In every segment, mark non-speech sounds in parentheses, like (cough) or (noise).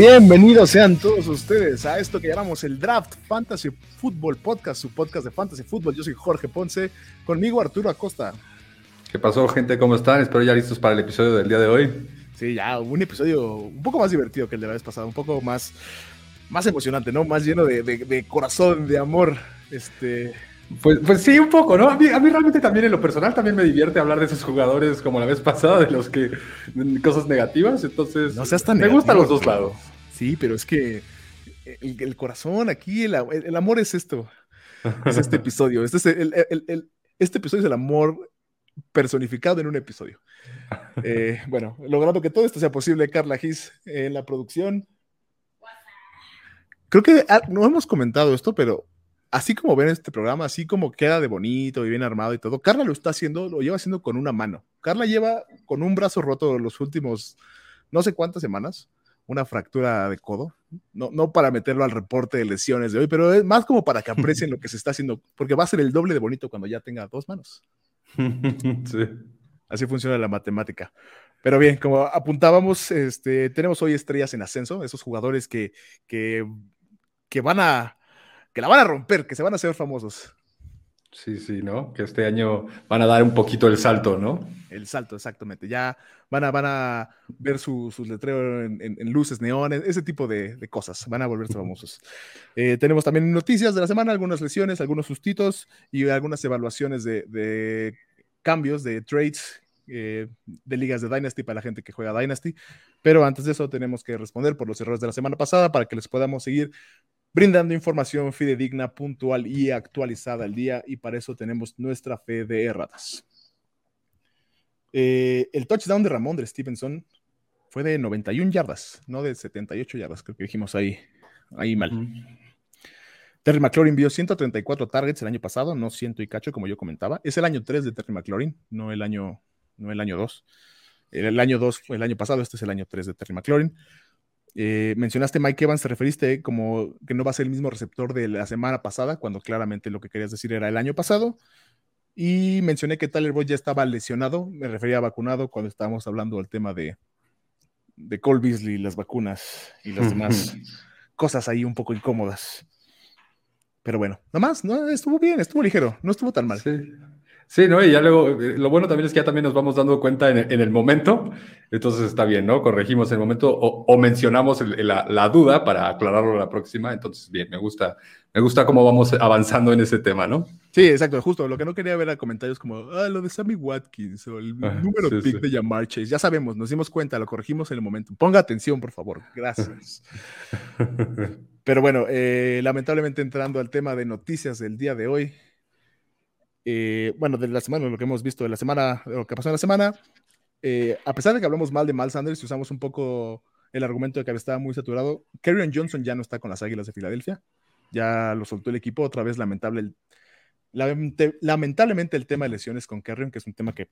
Bienvenidos sean todos ustedes a esto que llamamos el Draft Fantasy Football Podcast, su podcast de Fantasy Football. Yo soy Jorge Ponce, conmigo Arturo Acosta. ¿Qué pasó, gente? ¿Cómo están? Espero ya listos para el episodio del día de hoy. Sí, ya un episodio un poco más divertido que el de la vez pasada, un poco más, más emocionante, ¿no? Más lleno de, de corazón, de amor. Este, pues, pues sí, un poco, ¿no? A mí, a mí realmente también en lo personal también me divierte hablar de esos jugadores como la vez pasada, de los que cosas negativas, entonces no seas tan me gustan los dos lados. Sí, pero es que el, corazón aquí, el, el, amor es esto, es este (laughs) episodio, este, es el, este episodio es el amor personificado en un episodio. Eh, (laughs) bueno, logrando que todo esto sea posible, Carla Gis en la producción. Creo que ah, no hemos comentado esto, pero así como ven este programa, así como queda de bonito y bien armado y todo, Carla lo está haciendo, lo lleva haciendo con una mano. Carla lleva con un brazo roto los últimos no sé cuántas semanas, una fractura de codo, no, no para meterlo al reporte de lesiones de hoy, pero es más como para que aprecien lo que se está haciendo, porque va a ser el doble de bonito cuando ya tenga dos manos. (laughs) Sí. Así funciona la matemática. Pero bien, como apuntábamos, este, tenemos hoy estrellas en ascenso, esos jugadores que, que, que van a que la van a romper, que se van a hacer famosos. Sí, sí, ¿no? Que este año van a dar un poquito el salto, ¿no? El salto, exactamente. Ya van a, van a ver sus letreros en, luces, neones, ese tipo de, cosas. Van a volverse famosos. Eh, tenemos también noticias de la semana, algunas lesiones, algunos sustitos y algunas evaluaciones de, cambios, de trades eh, de ligas de Dynasty para la gente que juega Dynasty. Pero antes de eso tenemos que responder por los errores de la semana pasada para que les podamos seguir brindando información fidedigna, puntual y actualizada al día, y para eso tenemos nuestra fe de erratas. Eh, el touchdown de Ramón de Stevenson fue de 91 yardas, no de 78 yardas, creo que dijimos ahí, ahí mal. Terry McLaurin vio 134 targets el año pasado, no ciento y cacho, como yo comentaba. Es el año 3 de Terry McLaurin, no el año, no el año 2. El, año 2 fue el año pasado, este es el año 3 de Terry McLaurin. Eh, mencionaste Mike Evans, te referiste como que no va a ser el mismo receptor de la semana pasada, cuando claramente lo que querías decir era el año pasado. Y mencioné que Tyler Boyd ya estaba lesionado, me refería a vacunado cuando estábamos hablando del tema de, de Cole Beasley, las vacunas y las demás cosas ahí un poco incómodas. Pero bueno, nomás, no, estuvo bien, estuvo ligero, no estuvo tan mal. Sí, ¿no? Y ya luego, eh, lo bueno también es que ya también nos vamos dando cuenta en, el momento, entonces está bien, ¿no? Corregimos el momento o, mencionamos la, duda para aclararlo la próxima, entonces bien, me gusta, me gusta cómo vamos avanzando en ese tema, ¿no? Sí, exacto, justo, lo que no quería ver era comentarios como, ah, lo de Sammy Watkins o el número pick de Jamar Chase, ya sabemos, nos dimos cuenta, lo corregimos en el momento. Ponga atención, por favor, gracias. (laughs) Pero bueno, eh, lamentablemente entrando al tema de noticias del día de hoy, eh, bueno, de la semana, lo que hemos visto de la semana, lo que pasó en la semana, eh, a pesar de que hablamos mal de Miles Sanders y usamos un poco el argumento de que estaba muy saturado, Kerryon Johnson ya no está con las Águilas de Filadelfia, ya lo soltó el equipo, otra vez lamentable lamentablemente el tema de lesiones con Kerryon, que es un tema que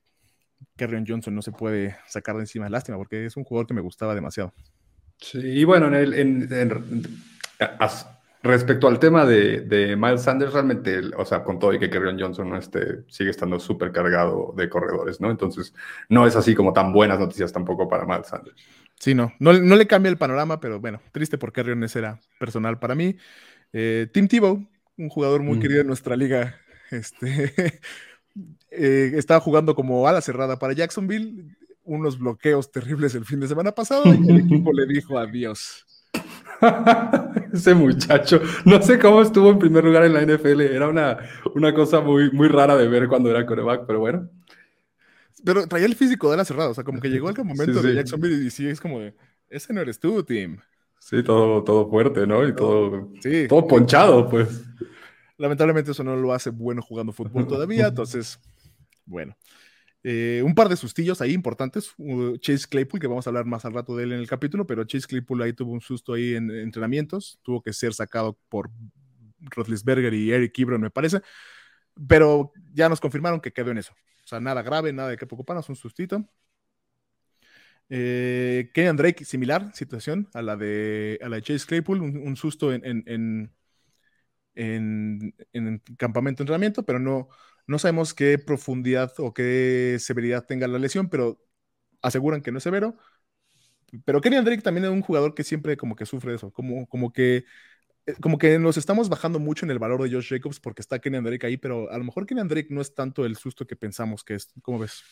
Kerryon Johnson no se puede sacar de encima, lástima, porque es un jugador que me gustaba demasiado. Sí, y bueno, en, el, Respecto al tema de, Miles Sanders, realmente, o sea, con todo y que Kerryon Johnson no esté, sigue estando súper cargado de corredores, ¿no? Entonces, no es así como tan buenas noticias tampoco para Miles Sanders. Sí, no, no, le cambia el panorama, pero bueno, triste porque Kerryon ese era personal para mí. Eh, Tim Tebow, un jugador muy mm. querido en nuestra liga, (laughs) este, eh, estaba jugando como ala cerrada para Jacksonville, unos bloqueos terribles el fin de semana pasado y el equipo le dijo adiós. (laughs) Ese muchacho, no sé cómo estuvo en primer lugar en la NFL, era una, una cosa muy, muy rara de ver cuando era coreback, pero bueno. Pero traía el físico de la cerrada, o sea, como que llegó el momento de Jacksonville y sí, es como de, ese no eres tú, Tim. Sí, todo, todo fuerte, ¿no? Y todo, sí, todo ponchado, pues. Lamentablemente eso no lo hace bueno jugando fútbol todavía, (laughs) entonces, bueno. Eh, un par de sustillos ahí importantes. Chase Claypool, que vamos a hablar más al rato de él en el capítulo, pero Chase Claypool ahí tuvo un susto ahí en, entrenamientos. Tuvo que ser sacado por Roethlisberger y Eric Ebron, me parece. Pero ya nos confirmaron que quedó en eso. O sea, nada grave, nada de que preocuparnos, un sustito. Eh, Kenyan Drake, similar situación a la de, a la Chase Claypool, un, susto en, en, en, en campamento de entrenamiento, pero no, no sabemos qué profundidad o qué severidad tenga la lesión, pero aseguran que no es severo. pero Kenny Drake también es un jugador que siempre como que sufre eso, como, como que eh, como que nos estamos bajando mucho en el valor de Josh Jacobs porque está Kenny Drake ahí, pero a lo mejor Kenny Drake no es tanto el susto que pensamos que es. ¿Cómo ves?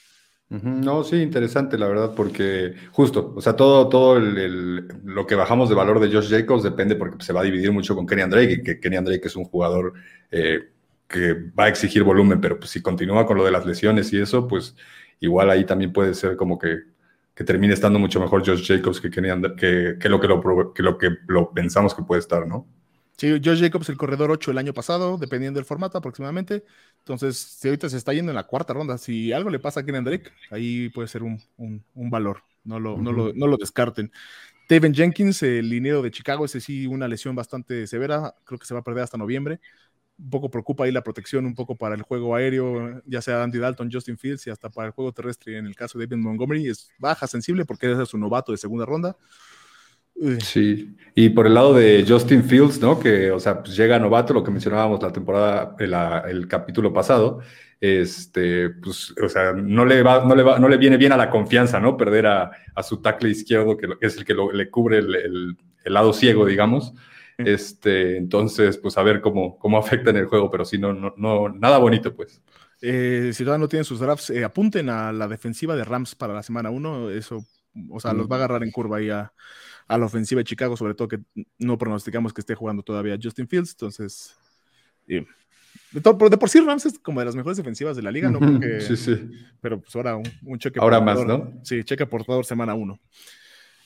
No, sí, interesante, la verdad, porque justo, o sea, todo, todo lo que bajamos de valor de Josh Jacobs depende porque se va a dividir mucho con Kenny Drake, y que Kenny Drake es un jugador eh, que va a exigir volumen, pero pues, si continúa con lo de las lesiones y eso, pues igual ahí también puede ser como que, que termine estando mucho mejor Josh Jacobs que, que, que, lo que, lo, que lo que lo pensamos que puede estar, ¿no? Sí, Josh Jacobs, el corredor 8 el año pasado, dependiendo del formato aproximadamente. Entonces, si ahorita se está yendo en la cuarta ronda, si algo le pasa a Kenan Drake, ahí puede ser un, valor. No lo, no, lo, descarten. Taven Jenkins, el liniero de Chicago, ese sí, una lesión bastante severa. Creo que se va a perder hasta noviembre. Un poco preocupa ahí la protección, un poco para el juego aéreo, ya sea Andy Dalton, Justin Fields y hasta para el juego terrestre. En el caso de David Montgomery, es baja sensible porque es su novato de segunda ronda. Sí, y por el lado de Justin Fields, ¿no? Que, o sea, pues llega novato, lo que mencionábamos la temporada, el, capítulo pasado, este, pues, o sea, no le, va, no, le va, no le viene bien a la confianza, ¿no? Perder a, su tackle izquierdo, que, es el que le cubre el, lado ciego, digamos. Este, entonces, pues a ver cómo, cómo afecta en el juego, pero sí, no, no, no nada bonito, pues. Eh, si todavía no tienen sus drafts, eh, apunten a la defensiva de Rams para la semana 1, eso, o sea, los va a agarrar en curva ahí a a la ofensiva de Chicago, sobre todo que no pronosticamos que esté jugando todavía Justin Fields. Entonces, de, por sí Rams es como de las mejores defensivas de la liga, ¿no? sí, sí. Pero pues ahora un, cheque. Ahora más, ¿no? Sí, cheque aportador semana uno.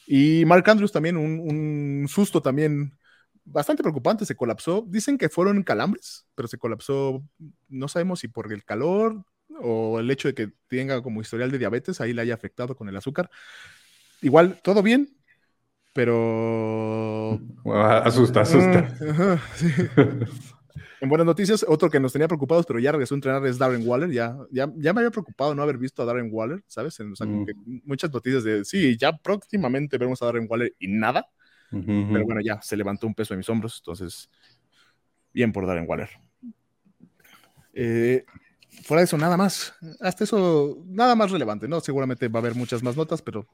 Y Mark Andrews también, un, susto también bastante preocupante, se colapsó. Dicen que fueron calambres, pero se colapsó, no sabemos si por el calor o el hecho de que tenga como historial de diabetes, ahí le haya afectado con el azúcar. Igual, todo bien, pero... asusta, asusta. en buenas noticias, otro que nos tenía preocupados, pero ya regresó a entrenar es Darren Waller. Ya, ya, ya me había preocupado no haber visto a Darren Waller, ¿sabes? Mm. muchas noticias de, sí, ya próximamente veremos a Darren Waller y nada. Pero bueno, ya se levantó un peso de mis hombros, entonces, bien por Darren Waller. Eh, fuera de eso, nada más. Hasta eso, nada más relevante, ¿no? Seguramente va a haber muchas más notas, pero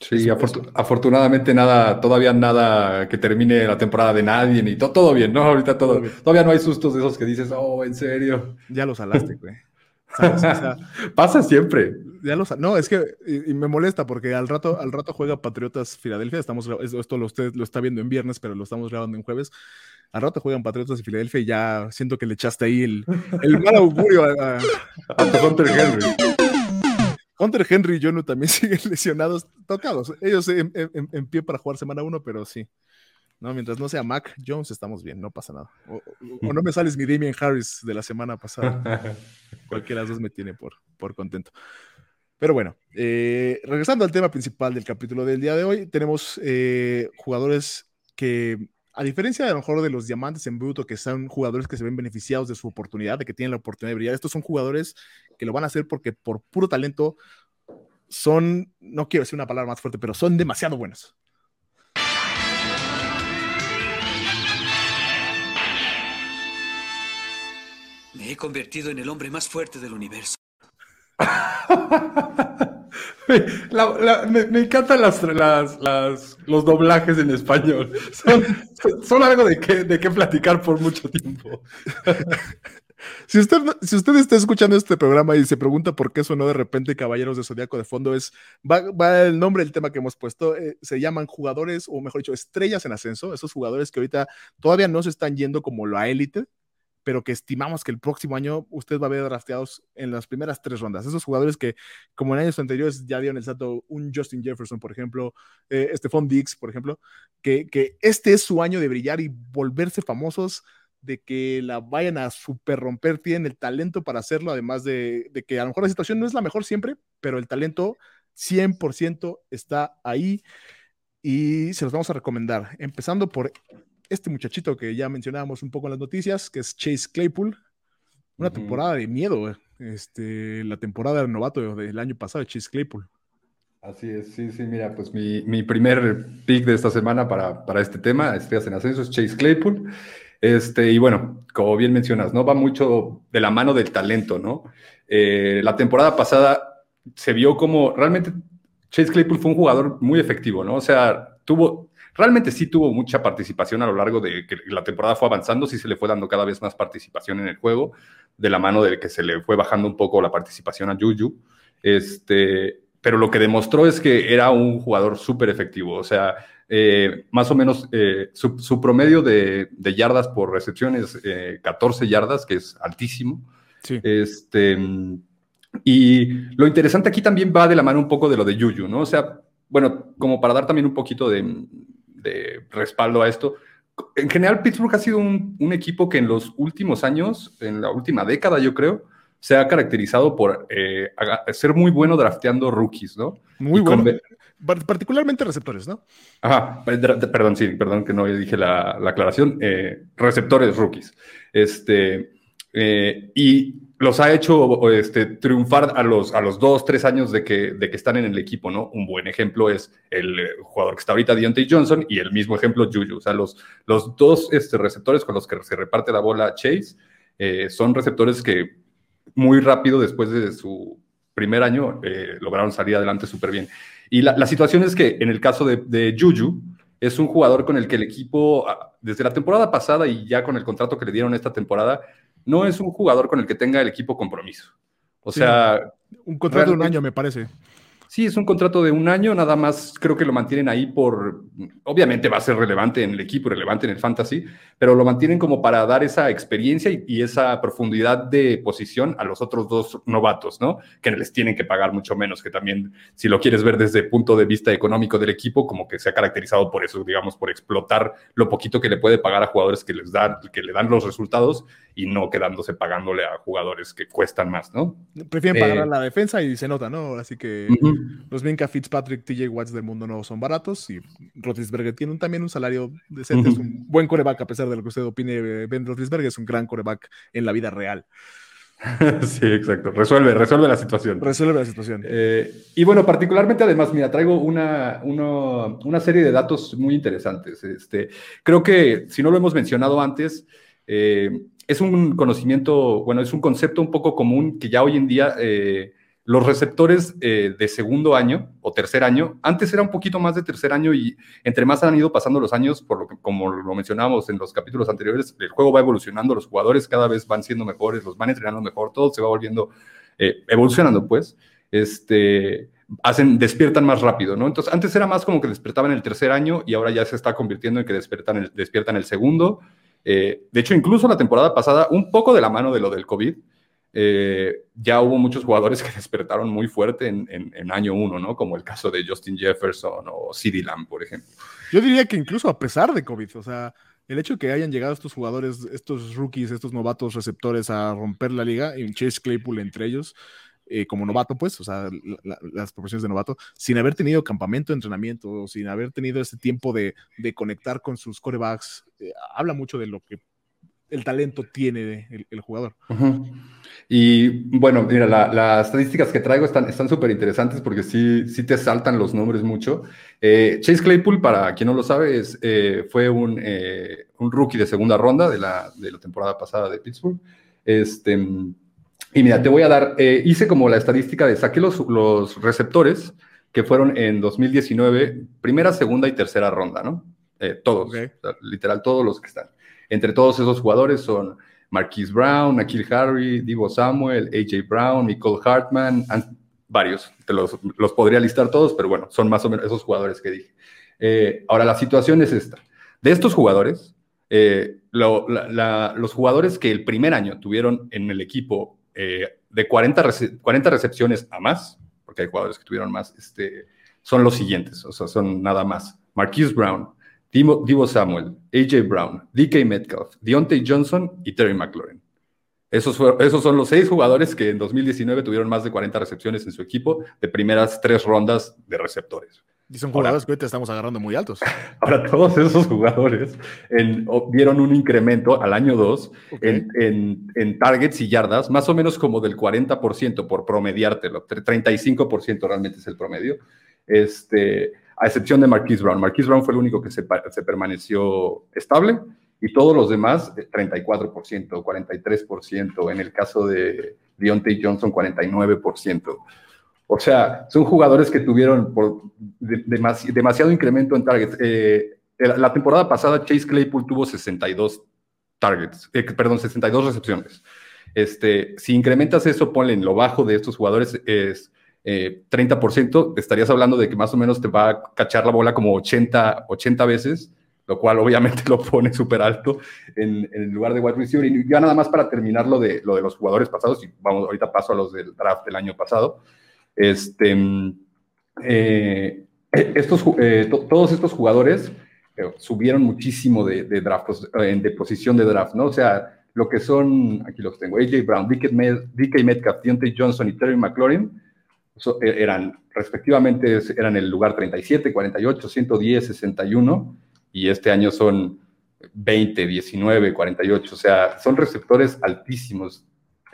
Sí, afortunadamente nada, todavía nada que termine la temporada de nadie, ni todo bien, ¿no? Ahorita todo, todavía no hay sustos de esos que dices, oh, en serio. Ya los salaste, güey. (laughs) Pasa siempre. Ya los, no, es que y, me molesta porque al rato, al rato juega Patriotas Filadelfia. Estamos, esto lo, usted lo está viendo en viernes, pero lo estamos grabando en jueves. Al rato juegan Patriotas y Filadelfia y ya siento que le echaste ahí el, el mal augurio a, a, (laughs) a Hunter Henry. Hunter Henry y Jonu también (laughs) siguen lesionados, tocados. Ellos en, pie para jugar semana uno, pero sí. No, mientras no sea Mac Jones, estamos bien, no pasa nada. O, no (laughs) me sales mi Damien Harris de la semana pasada. (laughs) Cualquiera de los dos me tiene por, por contento. Pero bueno, eh, regresando al tema principal del capítulo del día de hoy, tenemos eh, jugadores que a diferencia de a lo mejor de los diamantes en bruto, que son jugadores que se ven beneficiados de su oportunidad, de que tienen la oportunidad de brillar, estos son jugadores que lo van a hacer porque por puro talento son, no quiero decir una palabra más fuerte, pero son demasiado buenos. Me he convertido en el hombre más fuerte del universo. (laughs) me, encantan las, los doblajes en español. Son, algo de qué, de qué platicar por mucho tiempo. (laughs) Si usted, si usted está escuchando este programa y se pregunta por qué sonó de repente Caballeros de Zodíaco de fondo, es va, el nombre del tema que hemos puesto. Eh, se llaman jugadores, o mejor dicho, estrellas en ascenso. Esos jugadores que ahorita todavía no se están yendo como la élite, pero que estimamos que el próximo año usted va a ver drafteados en las primeras tres rondas. Esos jugadores que, como en años anteriores, ya dieron el salto, un Justin Jefferson, por ejemplo, eh, Stephon Diggs, por ejemplo, que, que este es su año de brillar y volverse famosos de que la vayan a super romper, tienen el talento para hacerlo, además de, de, que a lo mejor la situación no es la mejor siempre, pero el talento 100% está ahí y se los vamos a recomendar, empezando por este muchachito que ya mencionábamos un poco en las noticias, que es Chase Claypool. Una temporada de miedo, este, la temporada de novato del año pasado de Chase Claypool. Así es, sí, sí, mira, pues mi, mi primer pick de esta semana para, para este tema, estrellas en ascenso, es Chase Claypool. Este, y bueno, como bien mencionas, ¿no? Va mucho de la mano del talento, ¿no? Eh, la temporada pasada se vio como realmente Chase Claypool fue un jugador muy efectivo, ¿no? O sea, tuvo, realmente sí tuvo mucha participación a lo largo de que la temporada fue avanzando, sí se le fue dando cada vez más participación en el juego, de la mano de que se le fue bajando un poco la participación a Juju. Este, pero lo que demostró es que era un jugador súper efectivo. O sea, eh, más o menos eh, su, promedio de, yardas por recepción es 14 yardas, que es altísimo. Sí. Este, y lo interesante aquí también va de la mano un poco de lo de Juju, ¿no? O sea, bueno, como para dar también un poquito de, respaldo a esto, en general Pittsburgh ha sido un, equipo que en los últimos años, en la última década yo creo, se ha caracterizado por eh, ser muy bueno drafteando rookies, ¿no? Muy bueno. Particularmente receptores, ¿no? Ajá, perdón, sí, perdón que no dije la, aclaración. Eh, receptores rookies. Este, eh, y los ha hecho este, triunfar a los, a los dos, tres años de que, de que están en el equipo, ¿no? Un buen ejemplo es el eh, jugador que está ahorita, Deontay Johnson, y el mismo ejemplo, Juju. O sea, los, los dos este, receptores con los que se reparte la bola Chase eh, son receptores que muy rápido, después de su primer año, eh, lograron salir adelante súper bien. Y la, la, situación es que en el caso de, de Juju, es un jugador con el que el equipo, ah, desde la temporada pasada y ya con el contrato que le dieron esta temporada, no es un jugador con el que tenga el equipo compromiso. O sea... Un contrato de un año, me parece. Sí, es un contrato de un año, nada más creo que lo mantienen ahí por, obviamente va a ser relevante en el equipo, relevante en el fantasy, pero lo mantienen como para dar esa experiencia y, esa profundidad de posición a los otros dos novatos, ¿no? Que les tienen que pagar mucho menos, que también, si lo quieres ver desde el punto de vista económico del equipo, como que se ha caracterizado por eso, digamos, por explotar lo poquito que le puede pagar a jugadores que les dan, que le dan los resultados y no quedándose pagándole a jugadores que cuestan más, ¿no? Prefieren pagar a eh, la defensa y se nota, ¿no? Así que los Minka Fitzpatrick, TJ Watts del mundo no son baratos y Roethlisberger tiene también un salario decente, es un buen coreback a pesar de lo que usted opine, Ben Roethlisberger es un gran coreback en la vida real. (laughs) Sí, exacto. Resuelve, resuelve la situación. Resuelve la situación. Eh, y bueno, particularmente además, mira, traigo una, una, serie de datos muy interesantes. Este, creo que, si no lo hemos mencionado antes, eh, es un conocimiento, bueno, es un concepto un poco común que ya hoy en día eh, los receptores eh, de segundo año o tercer año, antes era un poquito más de tercer año y entre más han ido pasando los años, por lo que, como lo mencionábamos en los capítulos anteriores, el juego va evolucionando, los jugadores cada vez van siendo mejores, los van entrenando mejor, todo se va volviendo, evolucionando pues, este, hacen, despiertan más rápido, ¿no? Entonces, antes era más como que despertaban el tercer año y ahora ya se está convirtiendo en que despiertan el, despiertan el segundo. Eh, de hecho, incluso la temporada pasada, un poco de la mano de lo del COVID, eh, ya hubo muchos jugadores que (laughs) despertaron muy fuerte en, año uno, ¿no? Como el caso de Justin Jefferson o CeeDee Lamb, por ejemplo. Yo diría que incluso a pesar de COVID, o sea, el hecho de que hayan llegado estos jugadores, estos rookies, estos novatos receptores a romper la liga, y Chase Claypool entre ellos, eh, como novato, pues, o sea, las proporciones de novato, sin haber tenido campamento de entrenamiento, sin haber tenido ese tiempo de, conectar con sus corebacks, eh, habla mucho de lo que el talento tiene el, jugador. Y bueno, mira, las estadísticas que traigo están súper interesantes porque sí, sí te saltan los nombres mucho. Eh, Chase Claypool, para quien no lo sabe, es, fue un, eh, un, rookie de segunda ronda de la, de la, temporada pasada de Pittsburgh. Este, y mira, te voy a dar, hice como la estadística de saqué los, los receptores que fueron en 2019, primera, segunda y tercera ronda, ¿no? todos, literal, todos los que están. Entre todos esos jugadores son Marquise Brown, Akil Harry, Divo Samuel, AJ Brown, Nicole Hartman, varios. Te los, podría listar todos, pero bueno, son más o menos esos jugadores que dije. Eh, ahora, la situación es esta. De estos jugadores, eh, los jugadores que el primer año tuvieron en el equipo eh, de 40, 40 recepciones a más, porque hay jugadores que tuvieron más, este, son los siguientes, o sea, son nada más. Marquise Brown, Divo, Samuel, AJ Brown, DK Metcalf, Deontay Johnson y Terry McLaurin. Esos, esos, son los seis jugadores que en 2019 tuvieron más de 40 recepciones en su equipo de primeras tres rondas de receptores. Y son jugadores que ahorita estamos agarrando muy altos. (laughs) Ahora, todos esos jugadores vieron un incremento al año 2 en, en, targets y yardas, más o menos como del 40% por promediártelo. 35% realmente es el promedio. Este, a excepción de Marquise Brown. Marquise Brown fue el único que se, permaneció estable y todos los demás 34%, 43%, en el caso de Deontay Johnson 49%. O sea, son jugadores que tuvieron por demasiado incremento en targets. Eh, la temporada pasada Chase Claypool tuvo 62 targets, eh, perdón, 62 recepciones. Este, si incrementas eso, ponle en lo bajo de estos jugadores es 30%, estarías hablando de que más o menos te va a cachar la bola como 80, 80 veces lo cual obviamente (laughs) lo pone súper alto en, el lugar de wide receiver. Y ya nada más para terminar lo de, lo de los jugadores pasados, y vamos, ahorita paso a los del draft del año pasado. Este, eh, estos, eh, todos estos jugadores eh, subieron muchísimo de, de draft, pues, de posición de draft, ¿no? O sea, lo que son, aquí los tengo, AJ Brown, DK, Metcalf, Deontay Johnson y Terry McLaurin, eran respectivamente, eran el lugar 37, 48, 110, 61 y este año son 20, 19, 48, o sea, son receptores altísimos.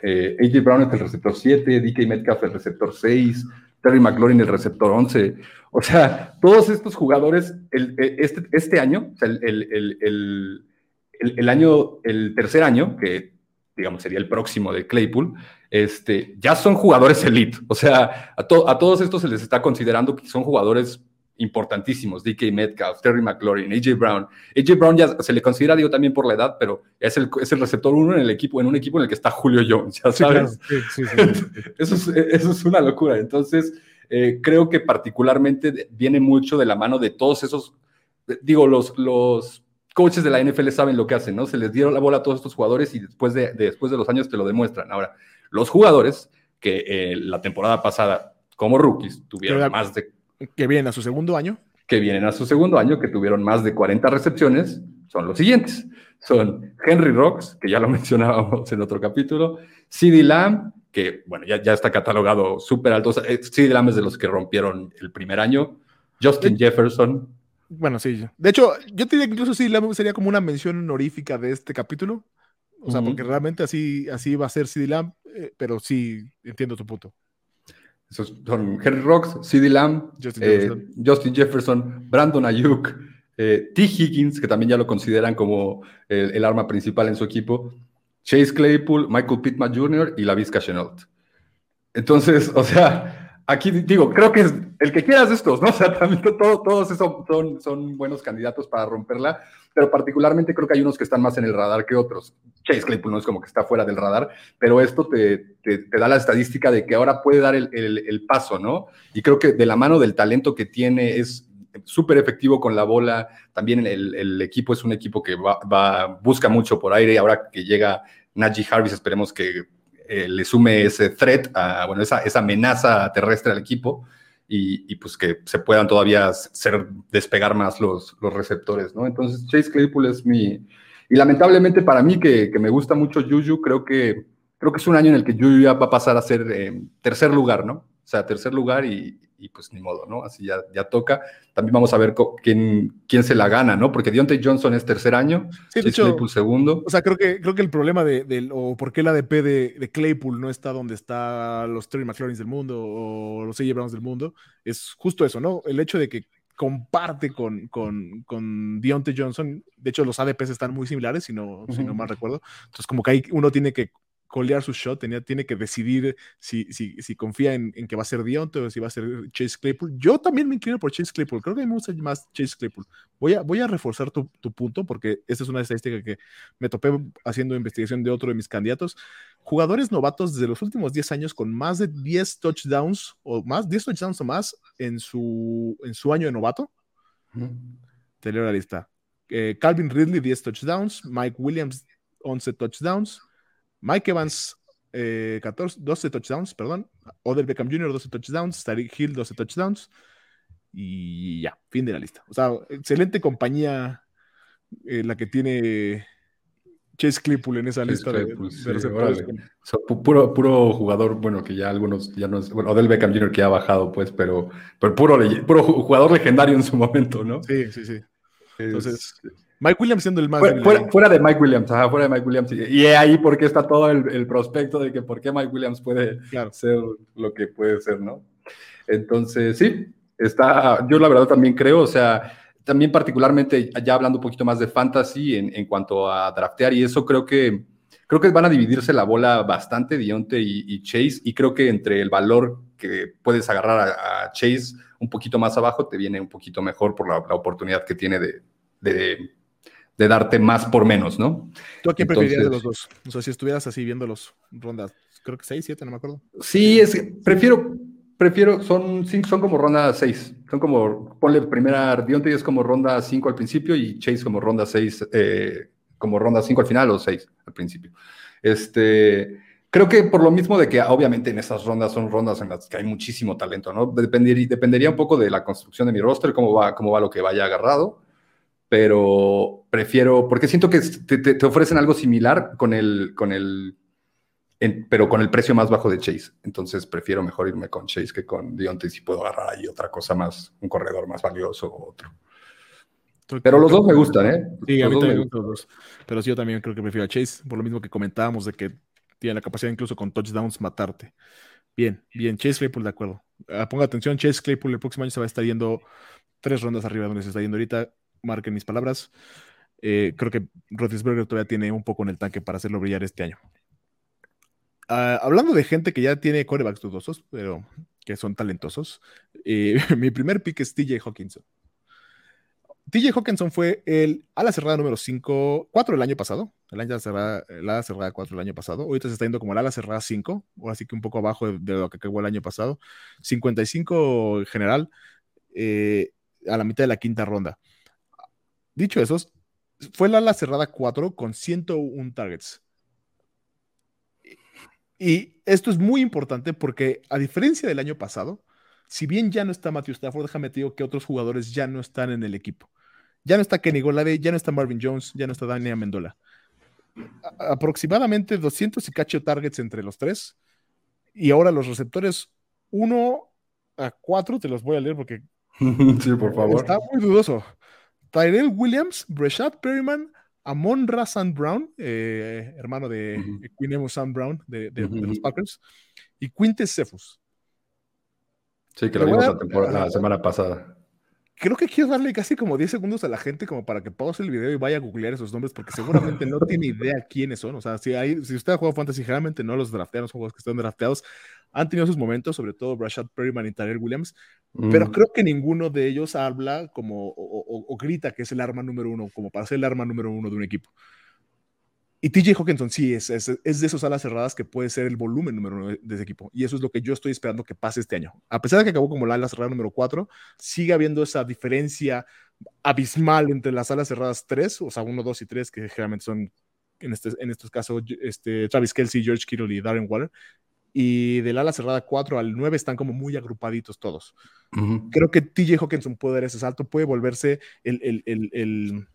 Eh, AJ Brown es el receptor 7, DK Metcalf el receptor 6, Terry McLaurin el receptor 11. O sea, todos estos jugadores, el, este, este año, o sea, el, año, el tercer año, que digamos sería el próximo de Claypool, este, ya son jugadores elite. O sea, a, a todos estos se les está considerando que son jugadores importantísimos, DK Metcalf, Terry McLaurin, AJ Brown. AJ Brown ya se le considera, digo, también por la edad, pero es el, es el receptor uno en el equipo, en un equipo en el que está Julio Jones, ya sabes. (laughs) eso, es, eso, es, una locura. Entonces, eh, creo que particularmente viene mucho de la mano de todos esos, digo, los, los coaches de la NFL saben lo que hacen, ¿no? Se les dieron la bola a todos estos jugadores y después de, después de los años te lo demuestran. Ahora, los jugadores que eh, la temporada pasada, como rookies, tuvieron más de que vienen a su segundo año. Que vienen a su segundo año, que tuvieron más de 40 recepciones, son los siguientes. Son Henry Rocks, que ya lo (laughs) mencionábamos en otro capítulo, CD Lamb, que bueno, ya, ya está catalogado súper alto. Eh, CD Lamb es de los que rompieron el primer año. Justin Jefferson. Bueno, sí. De hecho, yo te diría que incluso CD Lamb sería como una mención honorífica de este capítulo. O sea, porque realmente así, así va a ser CD Lamb, eh, pero sí entiendo tu punto son Henry Rocks, CD Lamb, eh, Justin, Jefferson. Brandon Ayuk, eh, T. Higgins, que también ya lo consideran como el, arma principal en su equipo, Chase Claypool, Michael Pittman Jr. y Lavisca Chenault. Entonces, (laughs) o sea, aquí digo, creo que es el que quieras de estos, ¿no? (laughs) O sea, también todos esos son, son buenos candidatos para romperla, pero particularmente creo que hay unos que están más en el radar que otros. Chase Claypool no es como que está fuera del radar, pero esto te, te, da la estadística de que ahora puede dar el, el, paso, ¿no? Y creo que de la mano del talento que tiene es súper efectivo con la bola. También el, el, equipo es un equipo que va, va, busca mucho por aire y ahora que llega Najee Harris, esperemos que eh, le sume ese threat, a, bueno, esa, esa amenaza terrestre al equipo y, pues que se puedan todavía ser, despegar más los, los receptores, ¿no? Entonces Chase Claypool es mi... Y lamentablemente para mí, que, que, me gusta mucho Juju, creo que, creo que es un año en el que Juju ya va a pasar a ser eh, tercer lugar, ¿no? O sea, tercer lugar y, y pues ni modo, ¿no? Así ya, ya toca. También vamos a ver quién, quién se la gana, ¿no? Porque Deontay Johnson es tercer año, sí, Claypool segundo. O sea, creo que, creo que el problema de, o por qué la ADP de, de, Claypool no está donde está los Terry McLaurin del mundo o los AJ Browns del mundo, es justo eso, ¿no? El hecho de que comparte con, con, con Deontay Johnson. De hecho, los ADPs están muy similares, si no, si no mal recuerdo. Entonces, como que hay, uno tiene que colear su shot, tenía, tiene que decidir si, si, si confía en, en, que va a ser Dionte o si va a ser Chase Claypool. Yo también me inclino por Chase Claypool, creo que me gusta más Chase Claypool. Voy a, voy a reforzar tu, tu punto porque esta es una estadística que me topé haciendo investigación de otro de mis candidatos. Jugadores novatos desde los últimos 10 años con más de 10 touchdowns o más, 10 touchdowns o más en su, en su año de novato. Te leo la lista. Eh, Calvin Ridley, 10 touchdowns. Mike Williams, 11 touchdowns. Mike Evans, 14, eh, 12 touchdowns, perdón. Odell Beckham Jr., 12 touchdowns. Tariq Hill, 12 touchdowns. Y ya, fin de la lista. O sea, excelente compañía eh, la que tiene Chase Claypool en esa lista de, puro, puro jugador, bueno, que ya algunos ya no es, bueno, Odell Beckham Jr. que ha bajado, pues, pero, pero puro, puro jugador legendario en su momento, ¿no? Sí, sí, sí. Entonces, Mike Williams siendo el más. Fuera, de Mike Williams, ajá, fuera de Mike Williams. Y ahí porque está todo el, prospecto de que por qué Mike Williams puede ser lo que puede ser, ¿no? Entonces, sí, está. Yo la verdad también creo, o sea, también particularmente ya hablando un poquito más de fantasy en, en cuanto a draftear, y eso creo que creo que van a dividirse la bola bastante Dionte y, Chase, y creo que entre el valor que puedes agarrar a, Chase un poquito más abajo, te viene un poquito mejor por la, oportunidad que tiene de, de, darte más por menos, ¿no? ¿Tú a quién preferirías de los dos? O sea, si estuvieras así viendo los rondas, creo que 6, 7, no me acuerdo. Sí, es prefiero, prefiero, son, son como ronda 6. Son como, ponle primera Dionte es como ronda 5 al principio y Chase como ronda 6 eh, como ronda 5 al final o 6 al principio. Este, creo que por lo mismo de que obviamente en esas rondas son rondas en las que hay muchísimo talento, ¿no? Dependería, dependería un poco de la construcción de mi roster, cómo va, cómo va lo que vaya agarrado, pero prefiero, porque siento que te, ofrecen algo similar con el, con el, pero con el precio más bajo de Chase. Entonces prefiero mejor irme con Chase que con Deontay si puedo agarrar ahí otra cosa más, un corredor más valioso o otro. Pero los dos me gustan, ¿eh? Sí, a mí también me gustan los dos. Pero sí, yo también creo que prefiero a Chase, por lo mismo que comentábamos de que tiene la capacidad incluso con touchdowns matarte. Bien, bien, Chase Claypool, de acuerdo. Ah, ponga atención, Chase Claypool el próximo año se va a estar yendo tres rondas arriba de donde se está yendo ahorita. Marquen mis palabras. Eh, creo que Roethlisberger todavía tiene un poco en el tanque para hacerlo brillar este año. Ah, hablando de gente que ya tiene corebacks dudosos, pero que son talentosos, eh, (laughs) mi primer pick es TJ Hawkinson. TJ Hawkinson fue el ala cerrada número 5, 4 el año pasado. El año cerrada, ala cerrada 4 el año pasado. Ahorita se está yendo como el ala cerrada 5, o así que un poco abajo de, lo que acabó el año pasado. 55 en general, eh, a la mitad de la quinta ronda. Dicho eso, fue el ala cerrada 4 con 101 targets. Y esto es muy importante porque, a diferencia del año pasado, si bien ya no está Matthew Stafford, déjame te digo que otros jugadores ya no están en el equipo. Ya no está Kenny Golade, ya no está Marvin Jones, ya no está Daniel Mendola. aproximadamente 200 y cacho targets entre los tres. Y ahora los receptores 1 a 4, te los voy a leer porque (laughs) sí, por favor. está muy dudoso. Tyrell Williams, Breshad Perryman, Amon Razan Brown, eh, hermano de uh Sam Brown de, los Packers, y Quintes Cephus. Sí, que lo vimos la semana pasada creo que quiero darle casi como 10 segundos a la gente como para que pause el video y vaya a googlear esos nombres porque seguramente no tiene idea quiénes son. O sea, si, hay, si usted ha jugado Fantasy, generalmente no los draftean, los juegos que están drafteados han tenido sus momentos, sobre todo Rashad Perryman y Tyrell Williams, pero mm. creo que ninguno de ellos habla como o, grita que es el arma número uno, como para ser el arma número uno de un equipo. Y TJ Hawkinson sí es, es, es, de esas alas cerradas que puede ser el volumen número uno de, ese equipo. Y eso es lo que yo estoy esperando que pase este año. A pesar de que acabó como la ala cerrada número cuatro, sigue habiendo esa diferencia abismal entre las alas cerradas tres, o sea, uno, dos y tres, que generalmente son, en, este, en estos casos, este, Travis Kelsey, George Kittle y Darren Waller. Y del ala cerrada 4 al 9 están como muy agrupaditos todos. Creo que TJ Hawkinson puede dar ese salto, puede volverse el, el, el, el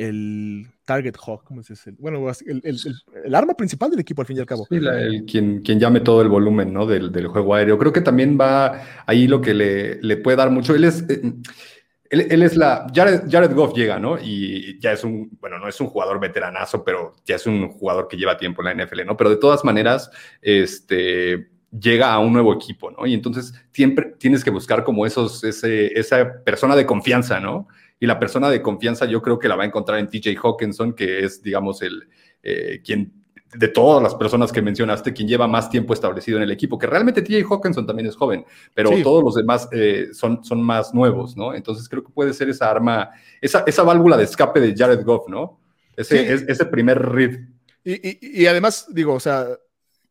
el target hawk, ¿cómo es ese? Bueno, el, arma principal del equipo al fin y al cabo. Sí, el, quien, quien llame todo el volumen ¿no? del, del, juego aéreo. Creo que también va ahí lo que le, le puede dar mucho. Él es, eh, él, es la. Jared, Goff llega, ¿no? Y ya es un. Bueno, no es un jugador veteranazo, pero ya es un jugador que lleva tiempo en la NFL, ¿no? Pero de todas maneras, este llega a un nuevo equipo, ¿no? Y entonces siempre tienes que buscar como esos, ese, esa persona de confianza, ¿no? y la persona de confianza yo creo que la va a encontrar en TJ Hawkinson, que es, digamos, el eh, quien de todas las personas que mencionaste, quien lleva más tiempo establecido en el equipo, que realmente TJ Hawkinson también es joven, pero todos los demás eh, son, son más nuevos, ¿no? Entonces creo que puede ser esa arma, esa, esa válvula de escape de Jared Goff, ¿no? Ese, ese primer read. Y, y, y, además, digo, o sea,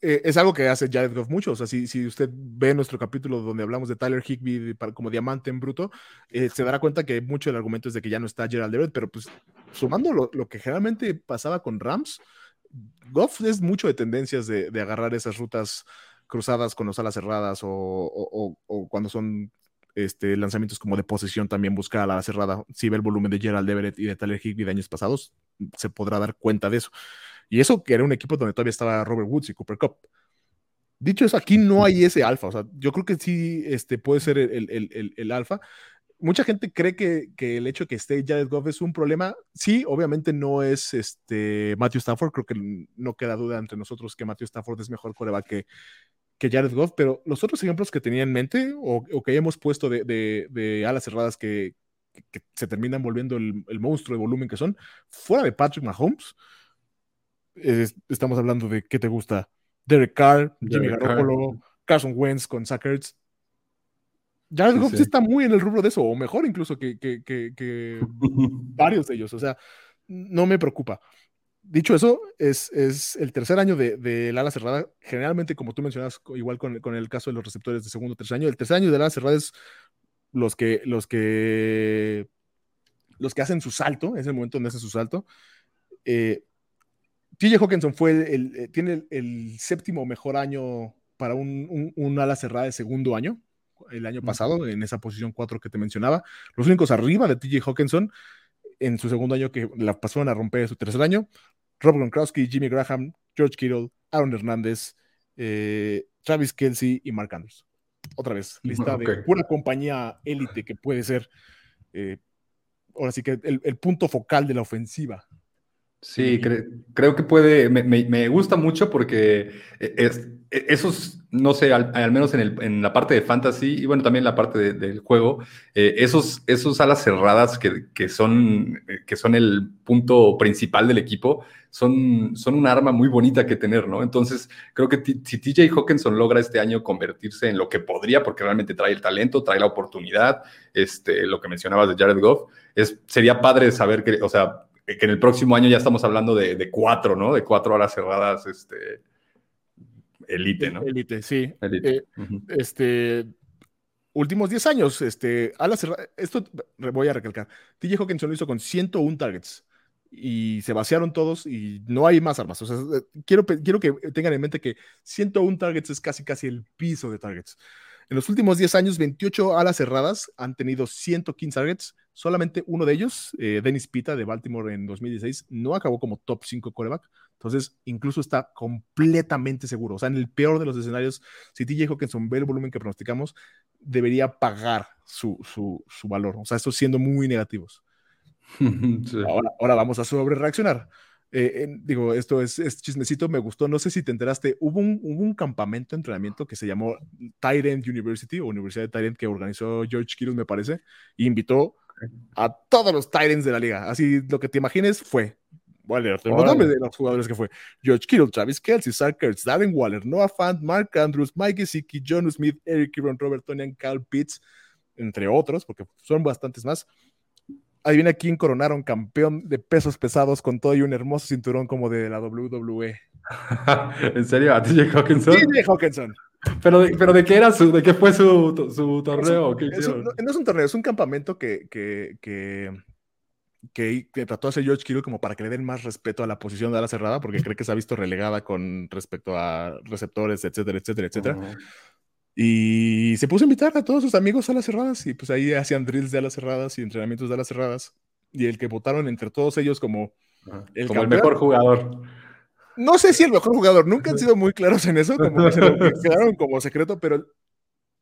eh, es algo que hace Jared Goff mucho. O sea, si, si, usted ve nuestro capítulo donde hablamos de Tyler Higby como diamante en bruto, eh, se dará cuenta que mucho del argumento es de que ya no está Gerald Everett, pero pues sumando lo, lo, que generalmente pasaba con Rams, Goff es mucho de tendencias de, de agarrar esas rutas cruzadas con las alas cerradas o, o, cuando son este, lanzamientos como de posesión también busca a la cerrada. Si ve el volumen de Gerald Everett y de Tyler Higby de años pasados, se podrá dar cuenta de eso. Y eso que era un equipo donde todavía estaba Robert Woods y Cooper Cup. Dicho eso, aquí no hay ese alfa. O sea, yo creo que sí este, puede ser el, el, el, alfa. Mucha gente cree que, que, el hecho de que esté Jared Goff es un problema. Sí, obviamente no es este Matthew Stafford. Creo que no queda duda entre nosotros que Matthew Stafford es mejor coreback que, que Jared Goff. Pero los otros ejemplos que tenía en mente o, o que hayamos puesto de, de, de alas cerradas que, que, se terminan volviendo el, el monstruo de volumen que son, fuera de Patrick Mahomes estamos hablando de qué te gusta. Derek Carr, Jimmy Garoppolo, Carson Wentz con Sackers. Jared Goff está muy en el rubro de eso, o mejor incluso que, que, (laughs) varios de ellos. O sea, no me preocupa. Dicho eso, es, es el tercer año de, de ala cerrada. Generalmente, como tú mencionas, igual con, con, el caso de los receptores de segundo o tercer año, el tercer año de ala cerrada es los que, los que, los que hacen su salto, es el momento donde hacen su salto. Eh, TJ Hawkinson fue el, eh, tiene el, séptimo mejor año para un, un, ala cerrada de segundo año, el año pasado, en esa posición 4 que te mencionaba. Los únicos arriba de TJ Hawkinson en su segundo año que la pasaron a romper su tercer año, Rob Gronkowski, Jimmy Graham, George Kittle, Aaron Hernández, eh, Travis Kelsey y Mark Andrews. Otra vez, lista de pura compañía élite que puede ser, eh, ahora sí que el, punto focal de la ofensiva Sí, creo que puede, me, gusta mucho porque e, es, e, esos, no sé, al, menos en, la parte de fantasy y bueno, también la parte del juego, eh, esos, esos alas cerradas que, son, que son el punto principal del equipo, son, son un arma muy bonita que tener, ¿no? Entonces, creo que si TJ Hawkinson logra este año convertirse en lo que podría, porque realmente trae el talento, trae la oportunidad, este, lo que mencionabas de Jared Goff, es, sería padre saber que, o sea, que en el próximo año ya estamos hablando de, cuatro, ¿no? De cuatro horas cerradas, este, elite, ¿no? Elite, sí. Eh, este, últimos 10 años, este, esto voy a recalcar, TJ Hawkinson lo hizo con 101 targets y se vaciaron todos y no hay más armas. O sea, eh, quiero, quiero que tengan en mente que 101 targets es casi casi el piso de targets. En los últimos 10 años, 28 alas cerradas han tenido 115 targets. Solamente uno de ellos, eh, Dennis Pita de Baltimore en 2016, no acabó como top 5 coreback. Entonces, incluso está completamente seguro. O sea, en el peor de los escenarios, si TJ Hawkinson ve el volumen que pronosticamos, debería pagar su, su, su valor. O sea, esto siendo muy negativos. (laughs) Ahora, ahora vamos a sobre reaccionar. Eh, digo, esto es, chismecito, me gustó. No sé si te enteraste. Hubo un, un campamento de entrenamiento que se llamó Tyrant University o Universidad de Tyrant que organizó George Kittle, me parece, y invitó a todos los Tyrants de la liga. Así lo que te imagines fue. Leer los nombres de los jugadores que fue: George Kittle, Travis Kelsey, Zach Kurtz, Darren Waller, Noah Fant, Mark Andrews, Mike Gesicki, John Smith, Eric Kieran, Robert Tonian, Cal Pitts, entre otros, porque son bastantes más adivina quién coronaron campeón de pesos pesados con todo y un hermoso cinturón como de la WWE. (laughs) ¿En serio? ¿A TJ Hawkinson? TJ Hawkinson. ¿Pero de, ¿Pero de qué era su, de qué fue su, su torneo? no, es un torneo, es un campamento que, que, que, que, trató de hacer George Kittle como para que le den más respeto a la posición de ala cerrada, porque cree que se ha visto relegada con respecto a receptores, etcétera, etcétera, etcétera. Y se puso a invitar a todos sus amigos a las cerradas y pues ahí hacían drills de alas cerradas y entrenamientos de alas cerradas. Y el que votaron entre todos ellos como, el, como el mejor jugador. No sé si el mejor jugador, nunca han sido muy claros en eso, como que se lo (laughs) quedaron como secreto, pero...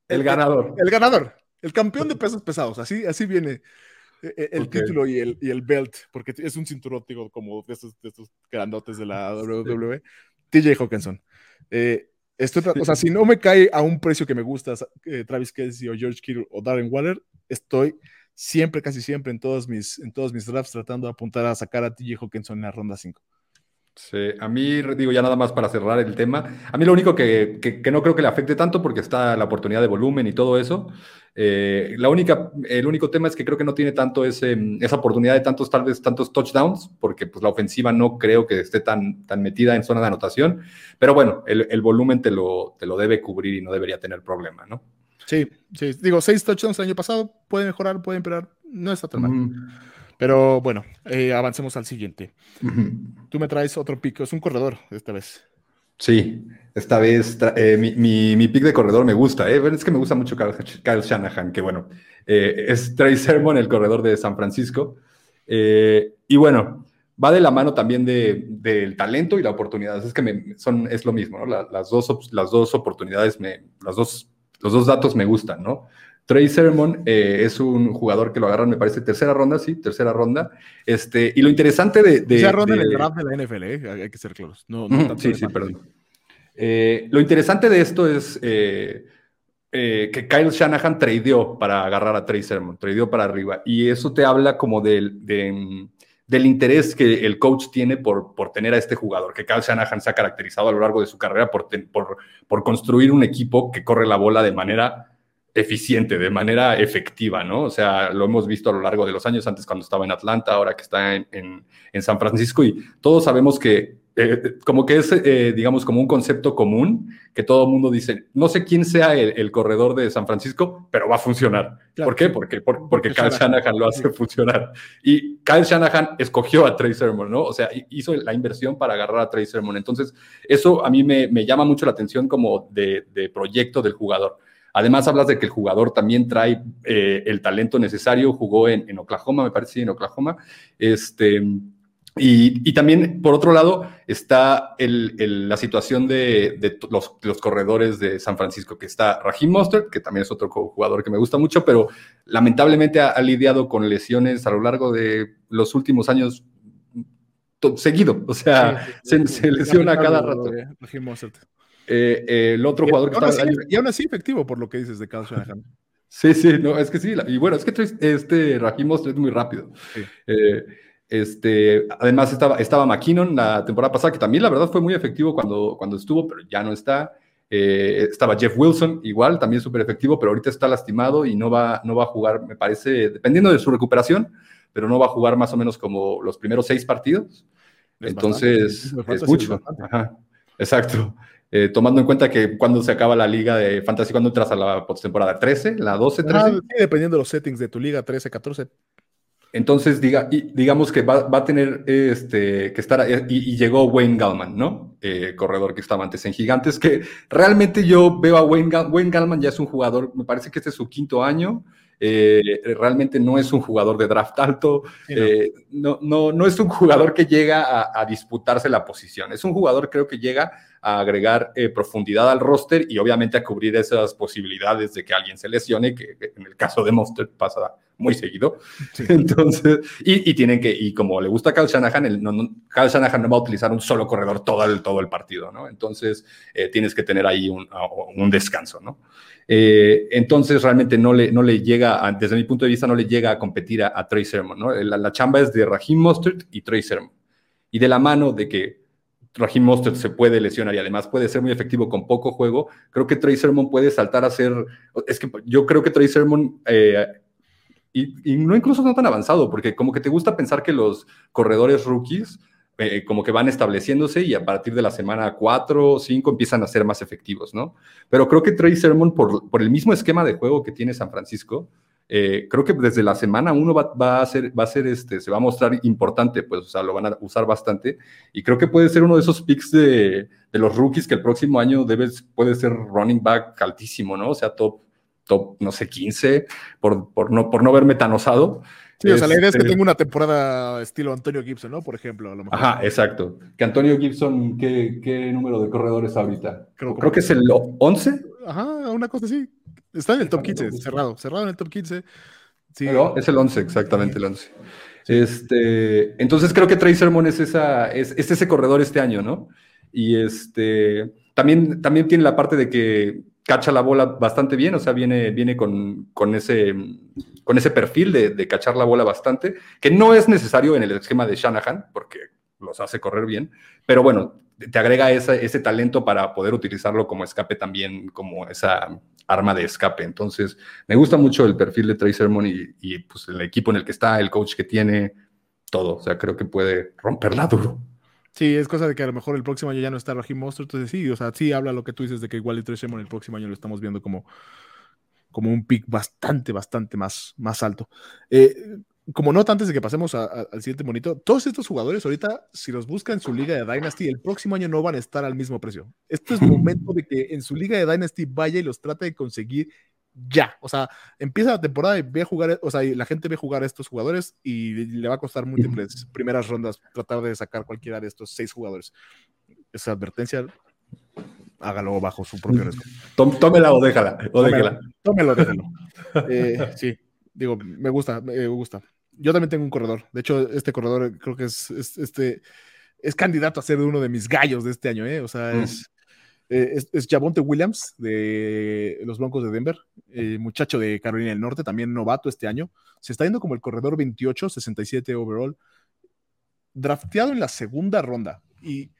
El, ganador. El, ganador, el campeón de pesos pesados, así, así viene e, e, el, título y el, y el belt, porque es un cinturón, como de estos, de estos grandotes de la WWE. TJ Hawkinson. Eh, o sea, (laughs) si no me cae a un precio que me gusta eh, Travis Kelsey o George Kittle o Darren Waller, estoy siempre, casi siempre en todos mis, en todos mis drafts tratando de apuntar a sacar a TJ Hawkinson en la ronda 5. Sí, a mí, digo, ya nada más para cerrar el tema, a mí lo único que, no creo que le afecte tanto porque está la oportunidad de volumen y todo eso. Eh, la única, el único tema es que creo que no tiene tanto ese, esa oportunidad de tantos, tal vez, tantos touchdowns, porque pues la ofensiva no creo que esté tan, tan metida en zona de anotación, pero bueno, el, volumen te lo, te lo debe cubrir y no debería tener problema, ¿no? Sí, sí, digo, seis touchdowns el año pasado, puede mejorar, puede empeorar, no está tan mal. Pero bueno, eh, avancemos al siguiente. Tú me traes otro pick, es un corredor esta vez. Sí, esta vez eh, mi, mi, pick de corredor me gusta. Eh. Es que me gusta mucho Kyle, Shanahan, que bueno, eh, es Trey Sermon, el corredor de San Francisco. y bueno, va de la mano también del talento y la oportunidad. Es que son, es lo mismo, ¿no? las, dos, las dos oportunidades, las dos, los dos datos me gustan, ¿no? Trey Sermon eh, es un jugador que lo agarran, me parece, tercera ronda, sí, tercera ronda. Este, y lo interesante de. tercera ronda en el draft de la NFL, eh, hay que ser claros. No, sí, sí, perdón. Eh, lo interesante de esto es que Kyle Shanahan tradeó para agarrar a Trey Sermon, tradeó para arriba. Y eso te habla como de, del interés que el coach tiene por, por tener a este jugador, que Kyle Shanahan se ha caracterizado a lo largo de su carrera por, por, por construir un equipo que corre la bola de manera eficiente, de manera efectiva, ¿no? O sea, lo hemos visto a lo largo de los años, antes cuando estaba en Atlanta, ahora que está en, en, San Francisco, y todos sabemos que eh, como que es, eh, digamos, como un concepto común, que todo el mundo dice, no sé quién sea el, corredor de San Francisco, pero va a funcionar. ¿Por qué? Porque, porque Kyle Shanahan lo hace funcionar. Y Kyle Shanahan escogió a Trey Sermon, ¿no? O sea, hizo la inversión para agarrar a Trey Sermon. Entonces, eso a mí me, me llama mucho la atención como de, de proyecto del jugador. Además, hablas de que el jugador también trae eh, el talento necesario, jugó en, Oklahoma, me parece, en Oklahoma. Este, y, también, por otro lado, está la situación de, los, corredores de San Francisco, que está Raheem Mostert, que también es otro jugador que me gusta mucho, pero lamentablemente ha, lidiado con lesiones a lo largo de los últimos años seguido, o sea, se, lesiona cada rato. Raheem Mostert. Eh, eh, el otro jugador que estaba. y aún así efectivo, por lo que dices de Kyle Shanahan. Sí, sí, no, es que sí. Y bueno, es que este Raheem es muy rápido. Eh, este, además estaba, estaba McKinnon la temporada pasada, que también la verdad fue muy efectivo cuando, cuando estuvo, pero ya no está. estaba Jeff Wilson, igual, también súper efectivo, pero ahorita está lastimado y no va, no va a jugar, me parece, dependiendo de su recuperación, pero no va a jugar más o menos como los primeros seis partidos. Entonces, es, mucho. exacto. Eh, tomando en cuenta que cuando se acaba la liga de fantasy, cuando entras a la temporada 13, la 12, 13. Ah, dependiendo de los settings de tu liga, 13, 14. Entonces, diga, digamos que va, a tener este, que estar, y, llegó Wayne Gallman, ¿no? Eh, corredor que estaba antes en Gigantes, que realmente yo veo a Wayne, Wayne Gallman ya es un jugador, me parece que este es su quinto año, eh, realmente no es un jugador de draft alto, no. no. no, es un jugador que llega a, a, disputarse la posición, es un jugador creo que llega a agregar eh, profundidad al roster y obviamente a cubrir esas posibilidades de que alguien se lesione, que, en el caso de Monster pasa muy seguido. (laughs) Entonces, y, tienen que, y como le gusta a Kyle Shanahan, el, no, Shanahan no va a utilizar un solo corredor todo el, todo el partido, ¿no? Entonces, eh, tienes que tener ahí un, un descanso, ¿no? Eh, entonces, realmente no le, no le llega, desde mi punto de vista, no le llega a competir a, Trey Sermon, ¿no? La, chamba es de Raheem Mostert y Trey Sermon. Y de la mano de que Raheem Mostert se puede lesionar y además puede ser muy efectivo con poco juego, creo que Trey Sermon puede saltar a ser, es que yo creo que Trey Sermon, eh, y, no incluso no tan avanzado, porque como que te gusta pensar que los corredores rookies eh, como que van estableciéndose y a partir de la semana 4 o 5 empiezan a ser más efectivos, ¿no? Pero creo que Trey Sermon, por, por el mismo esquema de juego que tiene San Francisco, eh, creo que desde la semana uno va, a ser, va a ser este, se va a mostrar importante, pues, o sea, lo van a usar bastante. Y creo que puede ser uno de esos picks de, de los rookies que el próximo año debes, puede ser running back altísimo, ¿no? O sea, top, top, no sé, 15, por, por, no, por no verme tan osado. Sí, o sea, la idea es que este tenga una temporada estilo Antonio Gibson, ¿no? Por ejemplo. A lo mejor. Ajá, exacto. Que Antonio Gibson, ¿qué, qué número de corredores ahorita? Creo, creo que es el 11. Ajá, una cosa así. Está en el top 15, cerrado, cerrado en el top 15. Sí. es el 11, exactamente el 11. Este, entonces creo que Trey Sermon es, esa, es, ese corredor este año, ¿no? Y este, también, también tiene la parte de que cacha la bola bastante bien, o sea, viene, viene con, con ese, con ese perfil de, de, cachar la bola bastante, que no es necesario en el esquema de Shanahan, porque los hace correr bien, pero bueno, te agrega ese talento para poder utilizarlo como escape también, como esa arma de escape. Entonces, me gusta mucho el perfil de Trey Sermon y, pues, el equipo en el que está, el coach que tiene, todo. O sea, creo que puede romperla duro. Sí, es cosa de que a lo mejor el próximo año ya no está Raheem Monster, entonces sí, o sea, sí habla lo que tú dices de que igual Trey Sermon el próximo año lo estamos viendo como, como un pick bastante, bastante más, más alto. Eh, como nota antes de que pasemos al siguiente monito, todos estos jugadores ahorita, si los buscan en su liga de Dynasty, el próximo año no van a estar al mismo precio. Este es momento de que en su liga de Dynasty vaya y los trate de conseguir ya. O sea, empieza la temporada y ve a jugar, o sea, la gente ve jugar a estos jugadores y le va a costar múltiples primeras rondas tratar de sacar cualquiera de estos seis jugadores. Esa advertencia, hágalo bajo su propio riesgo. Tómela o déjala. O déjala. Tómelo, (laughs) déjalo. Eh, sí, digo, me gusta, me gusta yo también tengo un corredor. De hecho, este corredor creo que es, este, es candidato a ser uno de mis gallos de este año. ¿eh? O sea, mm. Eh, es, es, Javonte Williams de los Broncos de Denver, eh, muchacho de Carolina del Norte, también novato este año. Se está yendo como el corredor 28, 67 overall. drafteado en la segunda ronda. Y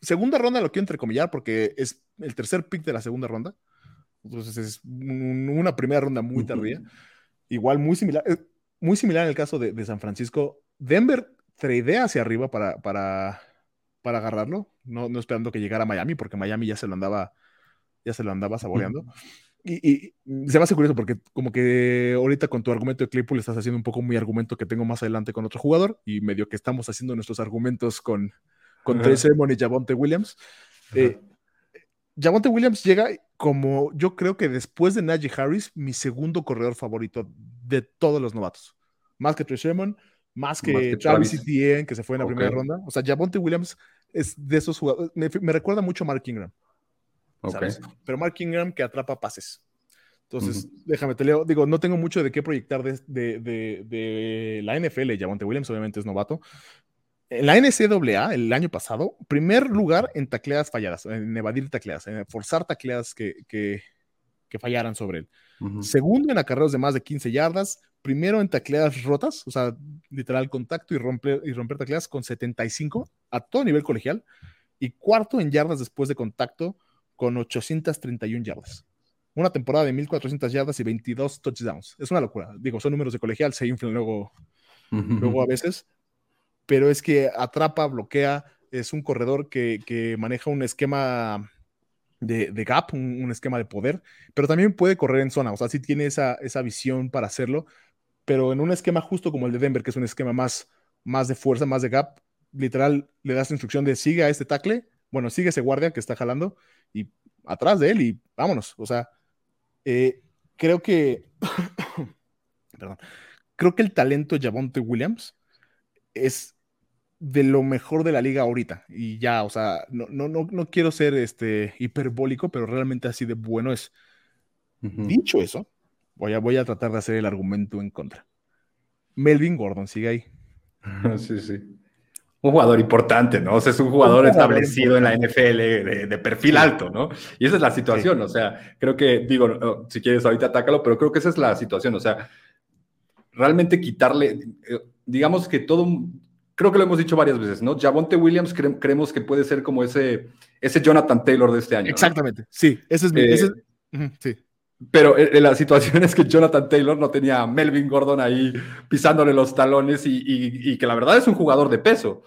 segunda ronda lo quiero entrecomillar porque es el tercer pick de la segunda ronda. Entonces es una primera ronda muy tardía. Igual muy similar, eh, muy similar en el caso de, San Francisco. Denver tradea hacia arriba para, para, para agarrarlo, no, no esperando que llegara a Miami, porque Miami ya se lo andaba, ya se lo andaba saboreando. Y, se me hace curioso porque como que ahorita con tu argumento de Claypool estás haciendo un poco mi argumento que tengo más adelante con otro jugador y medio que estamos haciendo nuestros argumentos con, con Trace y Javonte Williams. Eh, Javonte Williams llega como yo creo que después de Najee Harris, mi segundo corredor favorito de todos los novatos. Más que Trace más que, Travis, Etienne, que se fue en la primera ronda. O sea, Javonte Williams es de esos jugadores. Me, me recuerda mucho a Mark Ingram. Pero Mark Ingram que atrapa pases. Entonces, déjame, te leo. Digo, no tengo mucho de qué proyectar de, de, de, la NFL. Javonte Williams obviamente es novato. En la NCAA, el año pasado, primer lugar en tacleadas falladas, en evadir tacleadas, en forzar tacleadas que, que, que fallaran sobre él. Segundo en acarreos de más de 15 yardas. Primero en tacleadas rotas, o sea, literal contacto y romper, y romper tacleadas con 75 a todo nivel colegial. Y cuarto en yardas después de contacto con 831 yardas. Una temporada de 1400 yardas y 22 touchdowns. Es una locura. Digo, son números de colegial, se inflan luego, luego a veces. Pero es que atrapa, bloquea, es un corredor que, maneja un esquema de, gap, un, esquema de poder, pero también puede correr en zona. O sea, sí tiene esa, esa visión para hacerlo, pero en un esquema justo como el de Denver, que es un esquema más, más de fuerza, más de gap, literal le das instrucción de sigue a este tackle, bueno, sigue ese guardia que está jalando y atrás de él y vámonos. O sea, eh, creo que, (coughs) perdón, creo que el talento de Javonte Williams es de lo mejor de la liga ahorita. Y ya, o sea, no, no, no, no quiero ser este, hiperbólico, pero realmente así de bueno es. Dicho eso, voy a, voy a tratar de hacer el argumento en contra. Melvin Gordon sigue ahí. sí, sí un jugador importante, ¿no? O sea, es un jugador establecido en la NFL de, perfil alto, ¿no? Y esa es la situación, o sea, creo que, digo, si quieres ahorita atácalo, pero creo que esa es la situación, o sea, realmente quitarle, eh, digamos que todo, creo que lo hemos dicho varias veces, ¿no? Javonte Williams creemos que puede ser como ese, ese Jonathan Taylor de este año. Exactamente, sí, ese es mi, ese eh, sí. Pero eh, la situación es que Jonathan Taylor no tenía a Melvin Gordon ahí pisándole los talones y, que la verdad es un jugador de peso.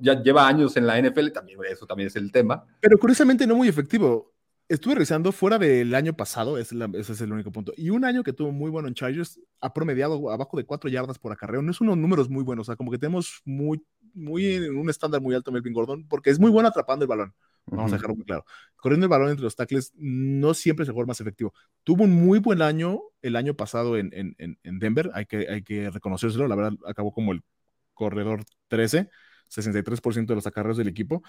Ya lleva años en la NFL, también eso también es el tema. Pero curiosamente no muy efectivo. Estuve revisando fuera del año pasado, ese es el único punto. Y un año que tuvo muy bueno en Chargers, ha promediado abajo de cuatro yardas por acarreo. No es unos números muy buenos, o sea, como que tenemos muy, muy, un estándar muy alto Melvin Gordon, porque es muy bueno atrapando el balón. Vamos a dejarlo muy claro. Corriendo el balón entre los tackles no siempre es el jugador más efectivo. Tuvo un muy buen año el año pasado en, en, en Denver, hay que, hay que reconocérselo. La verdad, acabó como el corredor 13, 63% de los acarreos del equipo.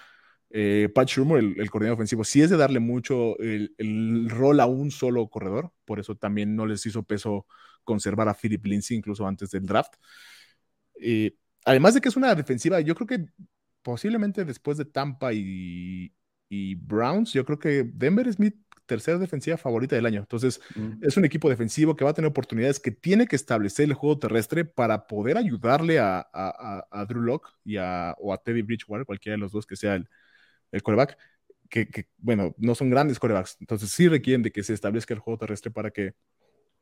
Eh, Pat Schumer, el, coordinador ofensivo, sí es de darle mucho el, el, rol a un solo corredor, por eso también no les hizo peso conservar a Philip Lindsay incluso antes del draft. Eh, además de que es una defensiva, yo creo que posiblemente después de Tampa y, y Browns, yo creo que Denver es mi tercera defensiva favorita del año. Entonces, mm. es un equipo defensivo que va a tener oportunidades, que tiene que establecer el juego terrestre para poder ayudarle a, a, Drew Locke y a, o a Teddy Bridgewater, cualquiera de los dos que sea el, el coreback, que, bueno, no son grandes corebacks. Entonces, sí requieren de que se establezca el juego terrestre para que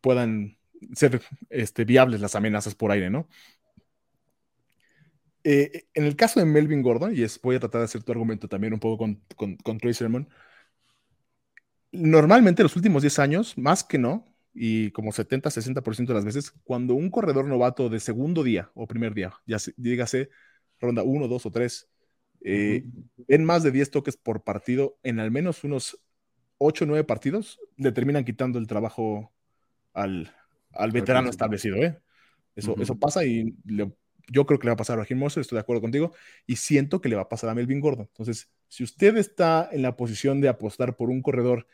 puedan ser este, viables las amenazas por aire, ¿no? Eh, en el caso de Melvin Gordon, y voy a tratar de hacer tu argumento también un poco con, con, con Trey Sermon, normalmente los últimos 10 años, más que no, y como 70-60% de las veces, cuando un corredor novato de segundo día o primer día, ya dígase ronda 1, 2 o 3, eh, en más de 10 toques por partido, en al menos unos 8 o 9 partidos, le terminan quitando el trabajo al, al veterano establecido. ¿eh? Eso, eso pasa y le yo creo que le va a pasar a Raheem Mostert, estoy de acuerdo contigo, y siento que le va a pasar a Melvin Gordon. Entonces, si usted está en la posición de apostar por un corredor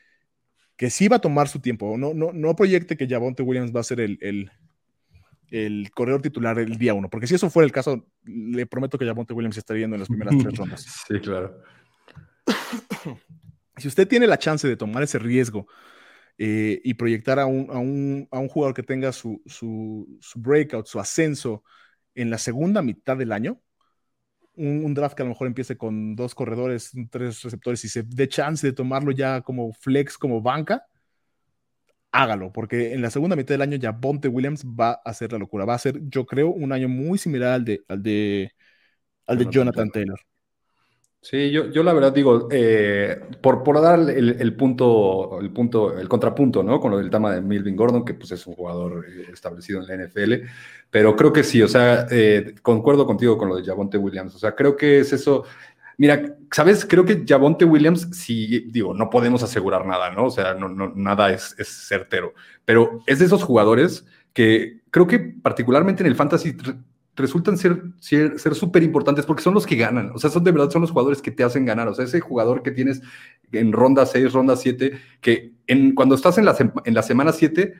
que sí va a tomar su tiempo, no, no, no proyecte que Javonte Williams va a ser el, el, el corredor titular el día uno, porque si eso fuera el caso, le prometo que Javonte Williams estaría yendo en las primeras tres rondas. (laughs) Sí, claro. Si usted tiene la chance de tomar ese riesgo eh, y proyectar a un, a, un, a un, jugador que tenga su, su, su breakout, su ascenso, en la segunda mitad del año, un, draft que a lo mejor empiece con dos corredores, tres receptores y se dé chance de tomarlo ya como flex, como banca, hágalo, porque en la segunda mitad del año ya Bonte Williams va a hacer la locura. Va a ser, yo creo, un año muy similar al de, al de, al de Jonathan Taylor. Sí, yo, yo la verdad digo, eh, por, por dar el, punto, el punto, el contrapunto, ¿no? Con lo del tema de Melvin Gordon, que pues es un jugador eh, establecido en la NFL, pero creo que sí, o sea, eh, concuerdo contigo con lo de Javonte Williams, o sea, creo que es eso. Mira, ¿sabes? Creo que Javonte Williams, sí, digo, no podemos asegurar nada, ¿no? O sea, no, no, nada es, es certero, pero es de esos jugadores que creo que particularmente en el fantasy resultan ser súper ser, importantes porque son los que ganan. O sea, son de verdad, son los jugadores que te hacen ganar. O sea, ese jugador que tienes en ronda 6, ronda 7, que en, cuando estás en la, en la semana 7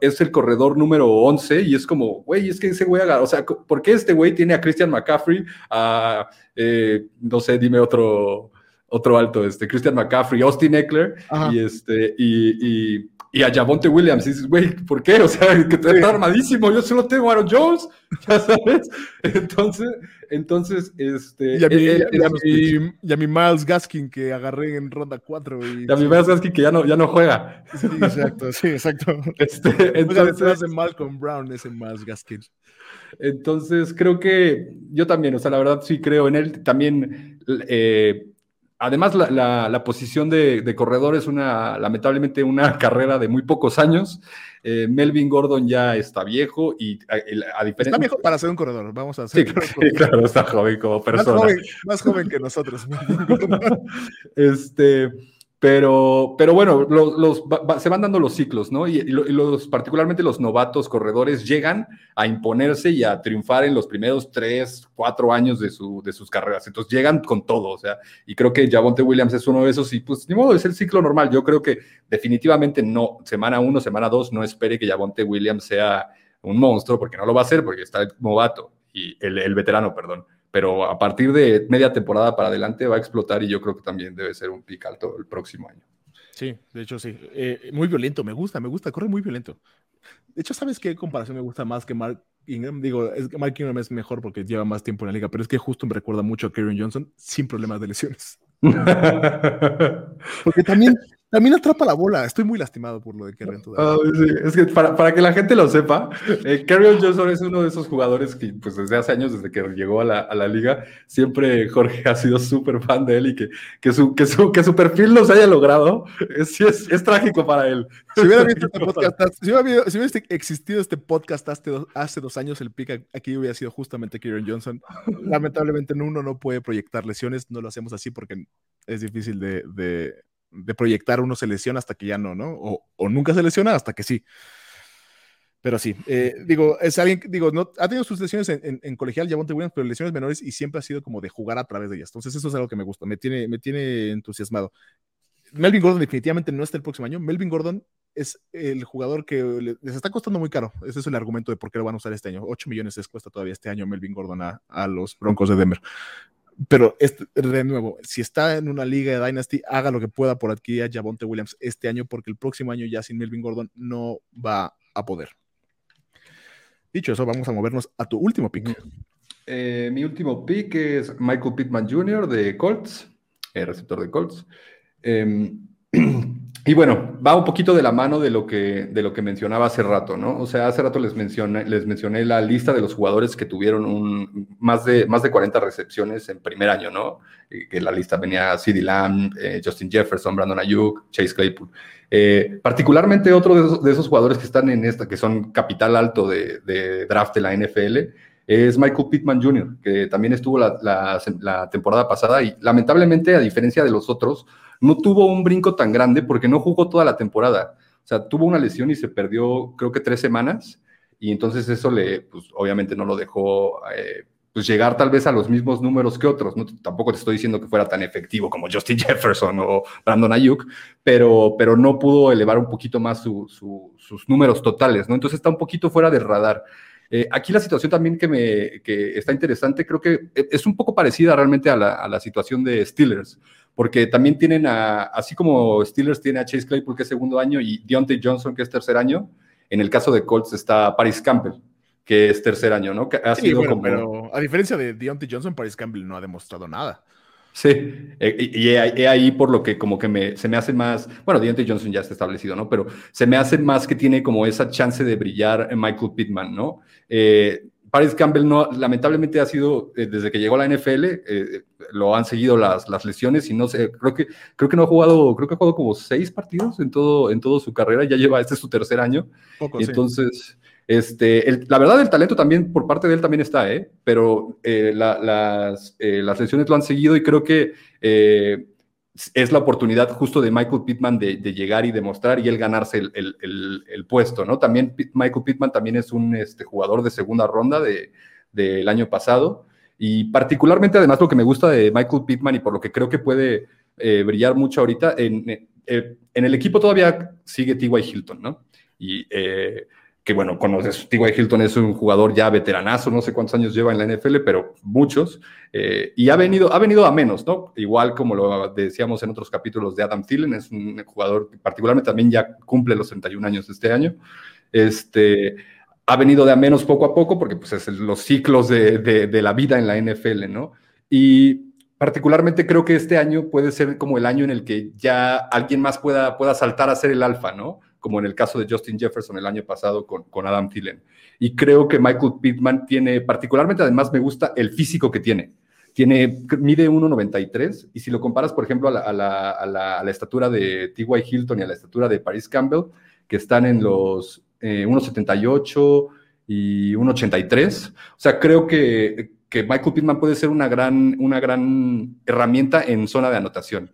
es el corredor número 11 y es como, güey, es que ese güey o sea, ¿por qué este güey tiene a Christian McCaffrey, a, eh, no sé, dime otro, otro alto, este, Christian McCaffrey, Austin Eckler, y este, y, y y a Javonte Williams. Y dices, güey, ¿por qué? O sea, que está armadísimo. Yo solo tengo a Aaron Jones, (laughs) ya sabes. Entonces, entonces, este. Y a, mi, y, a mi, Miles Gaskin que agarré en ronda 4. Y, a mi Miles Gaskin que ya no, ya no juega. Sí, exacto, sí, exacto. (laughs) Este, entonces, Malcolm Brown ese Miles Gaskin. Entonces, creo que yo también, o sea, la verdad sí creo en él. También. Eh, Además, la, posición de, corredor es una, lamentablemente, una (laughs) carrera de muy pocos años. Eh, Melvin Gordon ya está viejo y a, diferencia... Está viejo para ser un corredor, vamos a hacer. (laughs) Sí, claro, está joven como persona. Más joven, más joven que nosotros. (laughs) este... Pero, pero bueno, los, se van dando los ciclos, ¿no? Y, los, particularmente los novatos corredores llegan a imponerse y a triunfar en los primeros tres, cuatro años de, su, de sus carreras. Entonces llegan con todo, o sea, y creo que Javonte Williams es uno de esos y pues ni modo, es el ciclo normal. Yo creo que definitivamente no, semana uno, semana dos, no espere que Javonte Williams sea un monstruo, porque no lo va a hacer, porque está el novato y el veterano, perdón pero a partir de media temporada para adelante va a explotar y yo creo que también debe ser un pick alto el próximo año. Sí, de hecho sí. Eh, muy violento, me gusta, me gusta, corre muy violento. De hecho, ¿sabes qué comparación me gusta más que Mark Ingram? Digo, es que Mark Ingram es mejor porque lleva más tiempo en la liga, pero es que justo me recuerda mucho a Karen Johnson sin problemas de lesiones. (laughs) porque también también atrapa la bola. Estoy muy lastimado por lo de Kerrion ah, Es que para, que la gente lo sepa, eh, Johnson es uno de esos jugadores que, pues desde hace años, desde que llegó a la, liga, siempre Jorge ha sido súper fan de él y que, que, su, que, su, que su perfil no se haya logrado, es, es, es trágico para él. Si hubiera, visto (laughs) este podcast, si, hubiera, si hubiera, existido este podcast hace dos, hace dos años, el pick aquí hubiera sido justamente Kerrion Johnson. Lamentablemente uno no puede proyectar lesiones, no lo hacemos así porque es difícil de de proyectar uno se lesiona hasta que ya no, ¿no? O, nunca se lesiona hasta que sí. Pero sí, eh, digo, es alguien, digo, no, ha tenido sus lesiones en, en, colegial, Javonte Williams, pero lesiones menores y siempre ha sido como de jugar a través de ellas. Entonces, eso es algo que me gusta, me tiene, me tiene entusiasmado. Melvin Gordon definitivamente no está el próximo año. Melvin Gordon es el jugador que les está costando muy caro. Ese es el argumento de por qué lo van a usar este año. 8 millones les cuesta todavía este año Melvin Gordon a, a los Broncos de Denver. Pero este, de nuevo, si está en una liga de Dynasty, haga lo que pueda por adquirir a Javonte Williams este año, porque el próximo año ya sin Melvin Gordon no va a poder. Dicho eso, vamos a movernos a tu último pick. Eh, mi último pick es Michael Pittman Jr. de Colts, el receptor de Colts. Em, Y bueno, va un poquito de la mano de lo que, de lo que mencionaba hace rato, ¿no? O sea, hace rato les mencioné, les mencioné la lista de los jugadores que tuvieron un, más, de, más de 40 recepciones en primer año, ¿no? que la lista venía CeeDee Lamb, eh, Justin Jefferson, Brandon Ayuk, Chase Claypool. Eh, particularmente otro de esos, jugadores que están en esta, que son capital alto de, draft de la NFL, es Michael Pittman Jr., que también estuvo la temporada pasada y lamentablemente, a diferencia de los otros, no tuvo un brinco tan grande porque no jugó toda la temporada. O sea, tuvo una lesión y se perdió creo que tres semanas y entonces eso le, pues obviamente no lo dejó eh, pues llegar tal vez a los mismos números que otros. ¿no? Tampoco te estoy diciendo que fuera tan efectivo como Justin (laughs) Jefferson o Brandon Ayuk, pero, pero no pudo elevar un poquito más sus números totales, ¿no? Entonces está un poquito fuera del radar. Eh, aquí la situación también que, me, que está interesante, creo que es un poco parecida realmente a la situación de Steelers porque también tienen a, así como Steelers tiene a Chase Claypool que es segundo año y Deontay Johnson que es tercer año, en el caso de Colts está Paris Campbell, que es tercer año, ¿no? ha sido como... pero a diferencia de Deontay Johnson, Paris Campbell no ha demostrado nada. Sí, eh, y, y, ahí por lo que como que me, se me hace más, bueno, Deontay Johnson ya está establecido, ¿no? Pero se me hace más que tiene como esa chance de brillar en Michael Pittman, ¿no? Eh, Paris Campbell no, lamentablemente ha sido, eh, desde que llegó a la NFL, lo han seguido las, las, lesiones y no sé, creo que, creo que no ha jugado, creo que ha jugado como seis partidos en todo, en todo su carrera, ya lleva, este es su tercer año. entonces, este, la verdad, el talento también por parte de él también está, ¿eh? pero eh, las, eh, las, lesiones lo han seguido y creo que eh, es la oportunidad justo de Michael Pittman de, llegar y demostrar y él ganarse el, el, puesto, ¿no? También Michael Pittman también es un este, jugador de segunda ronda del de, año pasado y particularmente además lo que me gusta de Michael Pittman y por lo que creo que puede brillar mucho ahorita, en, en, el equipo todavía sigue T.Y. Hilton, ¿no? Y que bueno, conoces, T.Y. Hilton es un jugador ya veteranazo, no sé cuántos años lleva en la NFL, pero muchos, eh, y ha venido, ha venido a menos, ¿no? Igual como lo decíamos en otros capítulos de Adam Thielen, es un jugador que particularmente también ya cumple los 31 años este año, este, ha venido de a menos poco a poco, porque pues es los ciclos de, de la vida en la NFL, ¿no? Y particularmente creo que este año puede ser como el año en el que ya alguien más pueda, pueda saltar a ser el alfa, ¿no? Como en el caso de Justin Jefferson el año pasado con, con Adam Thielen. Y creo que Michael Pittman tiene, particularmente además me gusta el físico que tiene. Tiene, mide 1,93 y si lo comparas, por ejemplo, a la, a la, estatura de T.Y. Hilton y a la estatura de Paris Campbell, que están en los 1,78 eh, y 1,83, o sea, creo que, que Michael Pittman puede ser una gran, una gran herramienta en zona de anotación.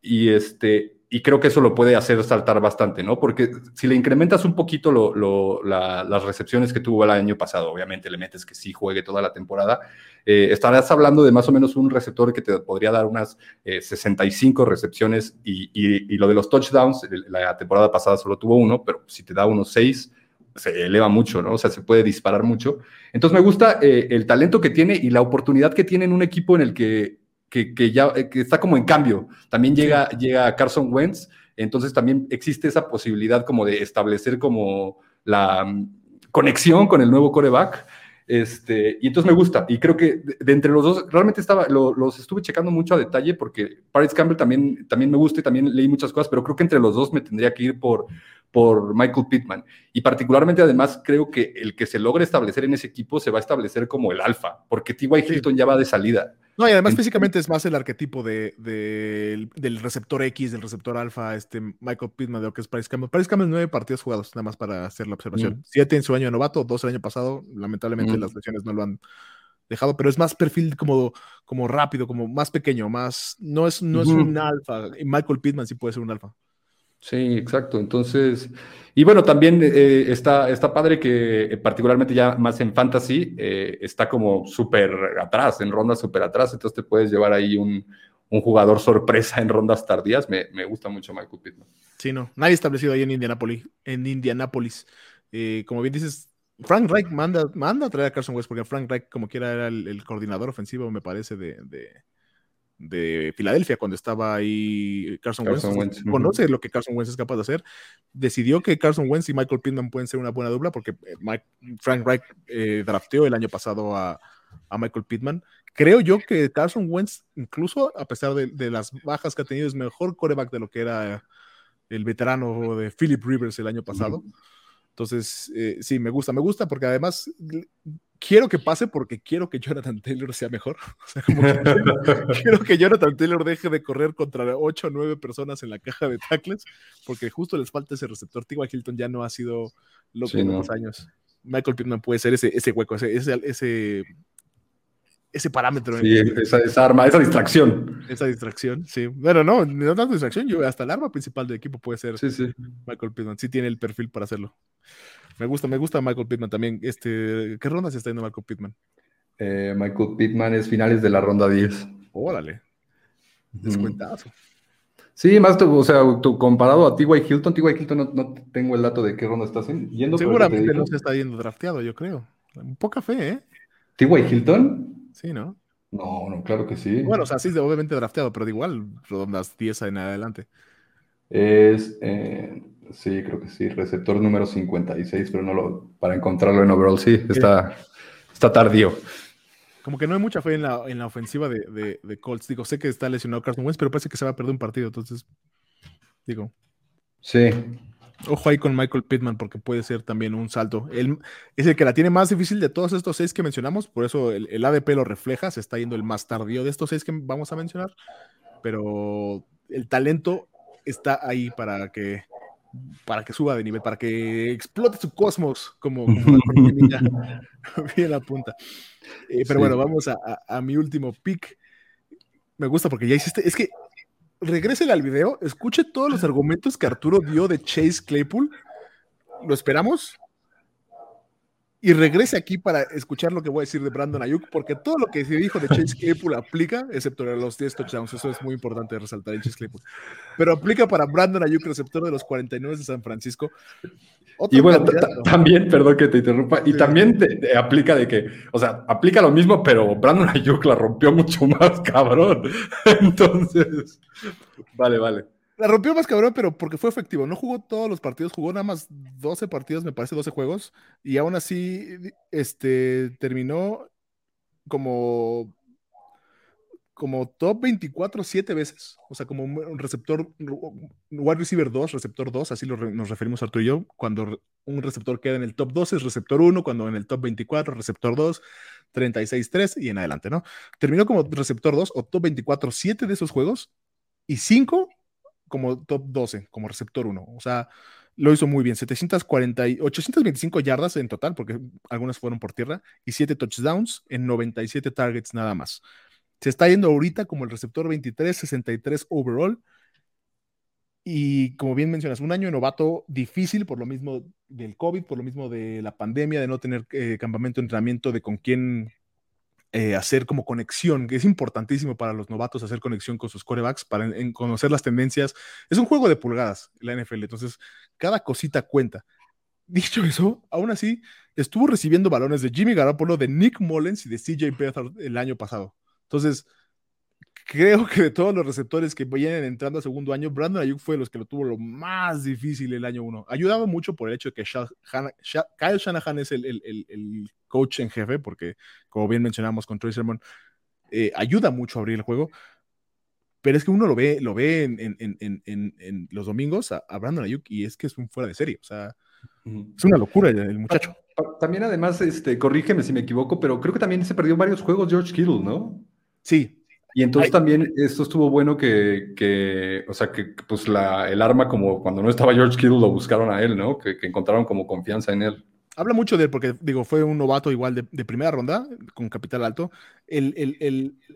Y, este, y creo que eso lo puede hacer saltar bastante, ¿no? Porque si le incrementas un poquito las recepciones que tuvo el año pasado, obviamente le metes que sí juegue toda la temporada, eh, estarás hablando de más o menos un receptor que te podría dar unas 65 eh, recepciones y, lo de los touchdowns, la temporada pasada solo tuvo uno, pero si te da unos 6, se eleva mucho, ¿no? O sea, se puede disparar mucho. Entonces me gusta eh, el talento que tiene y la oportunidad que tiene en un equipo en el que que, ya eh, que está como en cambio. También llega, llega Carson Wentz, entonces también existe esa posibilidad como de establecer como la mm, conexión con el nuevo coreback. Este, y entonces me gusta. Y creo que de, entre los dos, realmente estaba, los estuve checando mucho a detalle porque Paris Campbell también, también me gusta y también leí muchas cosas, pero creo que entre los dos me tendría que ir por, por Michael Pittman. Y particularmente, además, creo que el que se logre establecer en ese equipo se va a establecer como el alfa, porque T.Y. Hilton ya va de salida. No, y además físicamente es más el arquetipo de, del receptor X, del receptor alfa, este Michael Pittman de lo que es Paris Campbell. Paris Campbell nueve partidos jugados, nada más para hacer la observación. Siete en su año de novato, dos el año pasado. Lamentablemente las lesiones no lo han dejado, pero es más perfil como, como rápido, como más pequeño, más. No es, no es un alfa. Y Michael Pittman sí puede ser un alfa. Sí, exacto. Entonces, y bueno, también eh, está, está padre que eh, particularmente ya más en fantasy eh, está como súper atrás, en rondas súper atrás, entonces te puedes llevar ahí un, jugador sorpresa en rondas tardías. Me, gusta mucho Michael Pittman. Sí, no, nadie establecido ahí en Indianapolis. En Indianapolis. como bien dices, Frank Reich manda, manda a traer a Carson West, porque Frank Reich, como quiera, era el, coordinador ofensivo, me parece, de de Filadelfia cuando estaba ahí Carson, Wentz. Conoce lo que Carson Wentz es capaz de hacer. Decidió que Carson Wentz y Michael Pittman pueden ser una buena dupla porque eh, Frank Reich eh, drafteó el año pasado a, Michael Pittman. Creo yo que Carson Wentz, incluso a pesar de, las bajas que ha tenido, es mejor coreback de lo que era el veterano de Philip Rivers el año pasado. Entonces, eh, sí, me gusta, me gusta porque además quiero que pase porque quiero que Jonathan Taylor sea mejor. (laughs) O sea, como que quiero que Jonathan Taylor deje de correr contra 8 o 9 personas en la caja de tackles porque justo les falta ese receptor. Tigua Hilton ya no ha sido lo que en los años. Michael Pittman puede ser ese, ese hueco, ese, ese, ese, parámetro. Sí, esa, arma, esa distracción. Esa distracción, sí. Bueno, no, no tanto distracción, yo, hasta el arma principal del equipo puede ser Michael Pittman. Sí tiene el perfil para hacerlo. Me gusta, me gusta Michael Pittman también. Este, ¿Qué ronda se está yendo Michael Pittman? Eh, Michael Pittman es finales de la ronda 10. Órale. Descuentazo. Sí, más, o sea, tú, comparado a T.Y. Hilton, T.Y. Hilton no, tengo el dato de qué ronda estás yendo. Seguramente no se está yendo drafteado, yo creo. Poca fe, ¿eh? ¿T.Y. Hilton? Sí, ¿no? No, no, claro que sí. Bueno, o sea, sí, obviamente drafteado, pero igual rondas 10 en adelante. Es, eh, sí, creo que sí, receptor número 56, pero no lo, para encontrarlo en overall, sí, está, está tardío. Como que no hay mucha fe en la, en la ofensiva de, de, Colts. Digo, sé que está lesionado Carson Wentz, pero parece que se va a perder un partido, entonces, digo. Sí. Ojo ahí con Michael Pittman porque puede ser también un salto. Él es el que la tiene más difícil de todos estos seis que mencionamos, por eso el, el ADP lo refleja, se está yendo el más tardío de estos seis que vamos a mencionar, pero el talento está ahí para que para que suba de nivel, para que explote su cosmos, como, (laughs) bien (laughs) la punta. Eh, pero bueno, vamos a, a, mi último pick. Me gusta porque ya hiciste, es que regrese al video, escuche todos los argumentos que Arturo dio de Chase Claypool. ¿Lo esperamos? Y regrese aquí para escuchar lo que voy a decir de Brandon Ayuk, porque todo lo que se dijo de Chase Claypool aplica, excepto los 10 touchdowns, eso es muy importante resaltar en Chase Claypool, pero aplica para Brandon Ayuk, receptor de los 49 de San Francisco. y bueno, también, perdón que te interrumpa, y también te, aplica de que, o sea, aplica lo mismo, pero Brandon Ayuk la rompió mucho más, (laughs) cabrón. Entonces, vale, vale. La rompió más cabrón, pero porque fue efectivo. No jugó todos los partidos, jugó nada más 12 partidos, me parece, 12 juegos. Y aún así, este, terminó como, top 24 siete veces. O sea, como un receptor, wide receiver 2, receptor 2, así nos referimos Arturo y yo. Cuando un receptor queda en el top 12 es receptor 1, cuando en el top 24, receptor 2, 36-3 y en adelante, ¿no? Terminó como receptor 2 o top 24 siete de esos juegos y 5 como top 12, como receptor 1. O sea, lo hizo muy bien. 740 825 yardas en total, porque algunas fueron por tierra, y 7 touchdowns en 97 targets nada más. Se está yendo ahorita como el receptor 23, 63 overall. Y como bien mencionas, un año novato difícil por lo mismo del COVID, por lo mismo de la pandemia, de no tener eh, campamento entrenamiento, de con quién eh, hacer como conexión, que es importantísimo para los novatos hacer conexión con sus corebacks, para conocer las tendencias. Es un juego de pulgadas la NFL, entonces cada cosita cuenta. Dicho eso, aún así, estuvo recibiendo balones de Jimmy Garoppolo, de Nick Mullens y de CJ Beathard el año pasado. Entonces, creo que de todos los receptores que vienen entrando a segundo año, Brandon Ayuk fue de los que lo tuvo lo más difícil el año uno. Ayudaba mucho por el hecho de que Kyle Shanahan es el, coach en jefe, porque como bien mencionamos con Troy Sermon, eh, ayuda mucho a abrir el juego. Pero es que uno lo ve, lo ve en, los domingos a, Brandon Ayuk y es que es un fuera de serie. O sea, es una locura el, muchacho. También, además, este, corrígeme si me equivoco, pero creo que también se perdió varios juegos George Kittle, ¿no? Sí, y entonces también esto estuvo bueno que, o sea, que pues la, el arma como cuando no estaba George Kittle lo buscaron a él, ¿no? Que, encontraron como confianza en él. Habla mucho de él porque, digo, fue un novato igual de, primera ronda, con capital alto. El,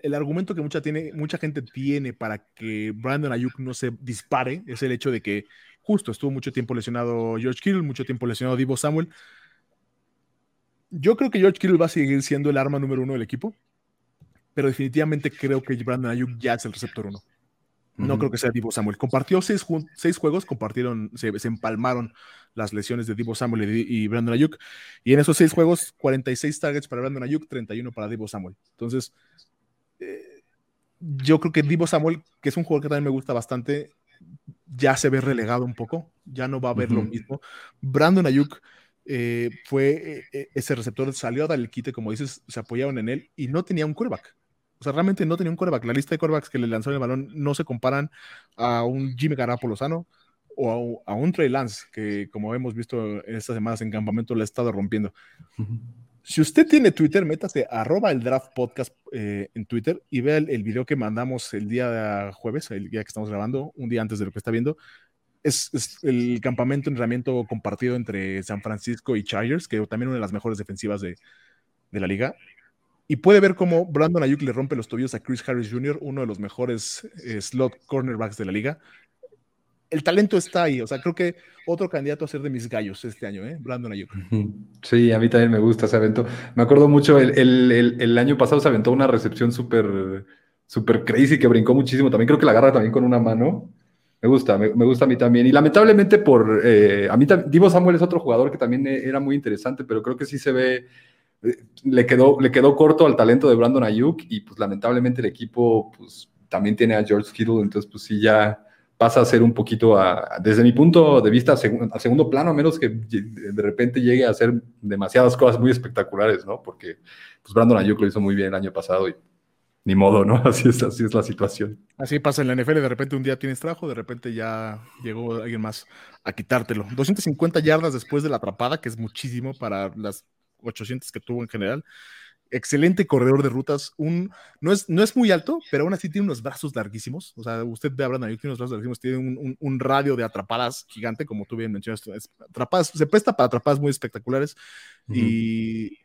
el, argumento que mucha, tiene, mucha gente tiene para que Brandon Ayuk no se dispare es el hecho de que justo estuvo mucho tiempo lesionado George Kittle, mucho tiempo lesionado Divo Samuel. Yo creo que George Kittle va a seguir siendo el arma número uno del equipo pero definitivamente creo que Brandon Ayuk ya es el receptor uno. No creo que sea Divo Samuel. Compartió seis, seis juegos, compartieron, se, empalmaron las lesiones de Divo Samuel y, Brandon Ayuk. Y en esos seis juegos, 46 targets para Brandon Ayuk, 31 para Divo Samuel. Entonces, eh, yo creo que Divo Samuel, que es un jugador que también me gusta bastante, ya se ve relegado un poco. Ya no va a ver lo mismo. Brandon Ayuk eh, fue eh, ese receptor, salió a dar el quite, como dices, se apoyaron en él y no tenía un quarterback. O sea, realmente no tenía un coreback. La lista de corebacks que le lanzaron el balón no se comparan a un Jimmy Garoppolo sano o a, un Trey Lance, que como hemos visto en estas semanas en campamento le ha estado rompiendo. Si usted tiene Twitter, métase arroba el draft podcast eh, en Twitter y vea el, video que mandamos el día jueves, el día que estamos grabando, un día antes de lo que está viendo. Es, el campamento entrenamiento compartido entre San Francisco y Chargers, que también una de las mejores defensivas de, de la liga y puede ver cómo Brandon Ayuk le rompe los tobillos a Chris Harris Jr., uno de los mejores eh, slot cornerbacks de la liga. El talento está ahí, o sea, creo que otro candidato a ser de mis gallos este año, ¿eh? Brandon Ayuk. Sí, a mí también me gusta, se aventó. Me acuerdo mucho, el, año pasado se aventó una recepción súper súper crazy que brincó muchísimo. También creo que la agarra también con una mano. Me gusta, me, gusta a mí también. Y lamentablemente por, eh, a mí, Divo Samuel es otro jugador que también eh, era muy interesante, pero creo que sí se ve le quedó, le quedó corto al talento de Brandon Ayuk y pues lamentablemente el equipo pues también tiene a George Kittle, entonces pues sí ya pasa a ser un poquito, desde mi punto de vista, a, segundo plano, a menos que de repente llegue a hacer demasiadas cosas muy espectaculares, ¿no? Porque pues Brandon Ayuk lo hizo muy bien el año pasado y ni modo, ¿no? (laughs) Así es, así es la situación. Así pasa en la NFL, de repente un día tienes trabajo, de repente ya llegó alguien más a quitártelo. 250 yardas después de la atrapada, que es muchísimo para las 800 que tuvo en general excelente corredor de rutas. Un, no, es, no es muy alto, pero aún así tiene unos brazos larguísimos. O sea, usted ve a Brandon tiene unos brazos larguísimos, tiene un, radio de atrapadas gigante, como tú bien mencionaste. atrapadas, se presta para atrapadas muy espectaculares. Y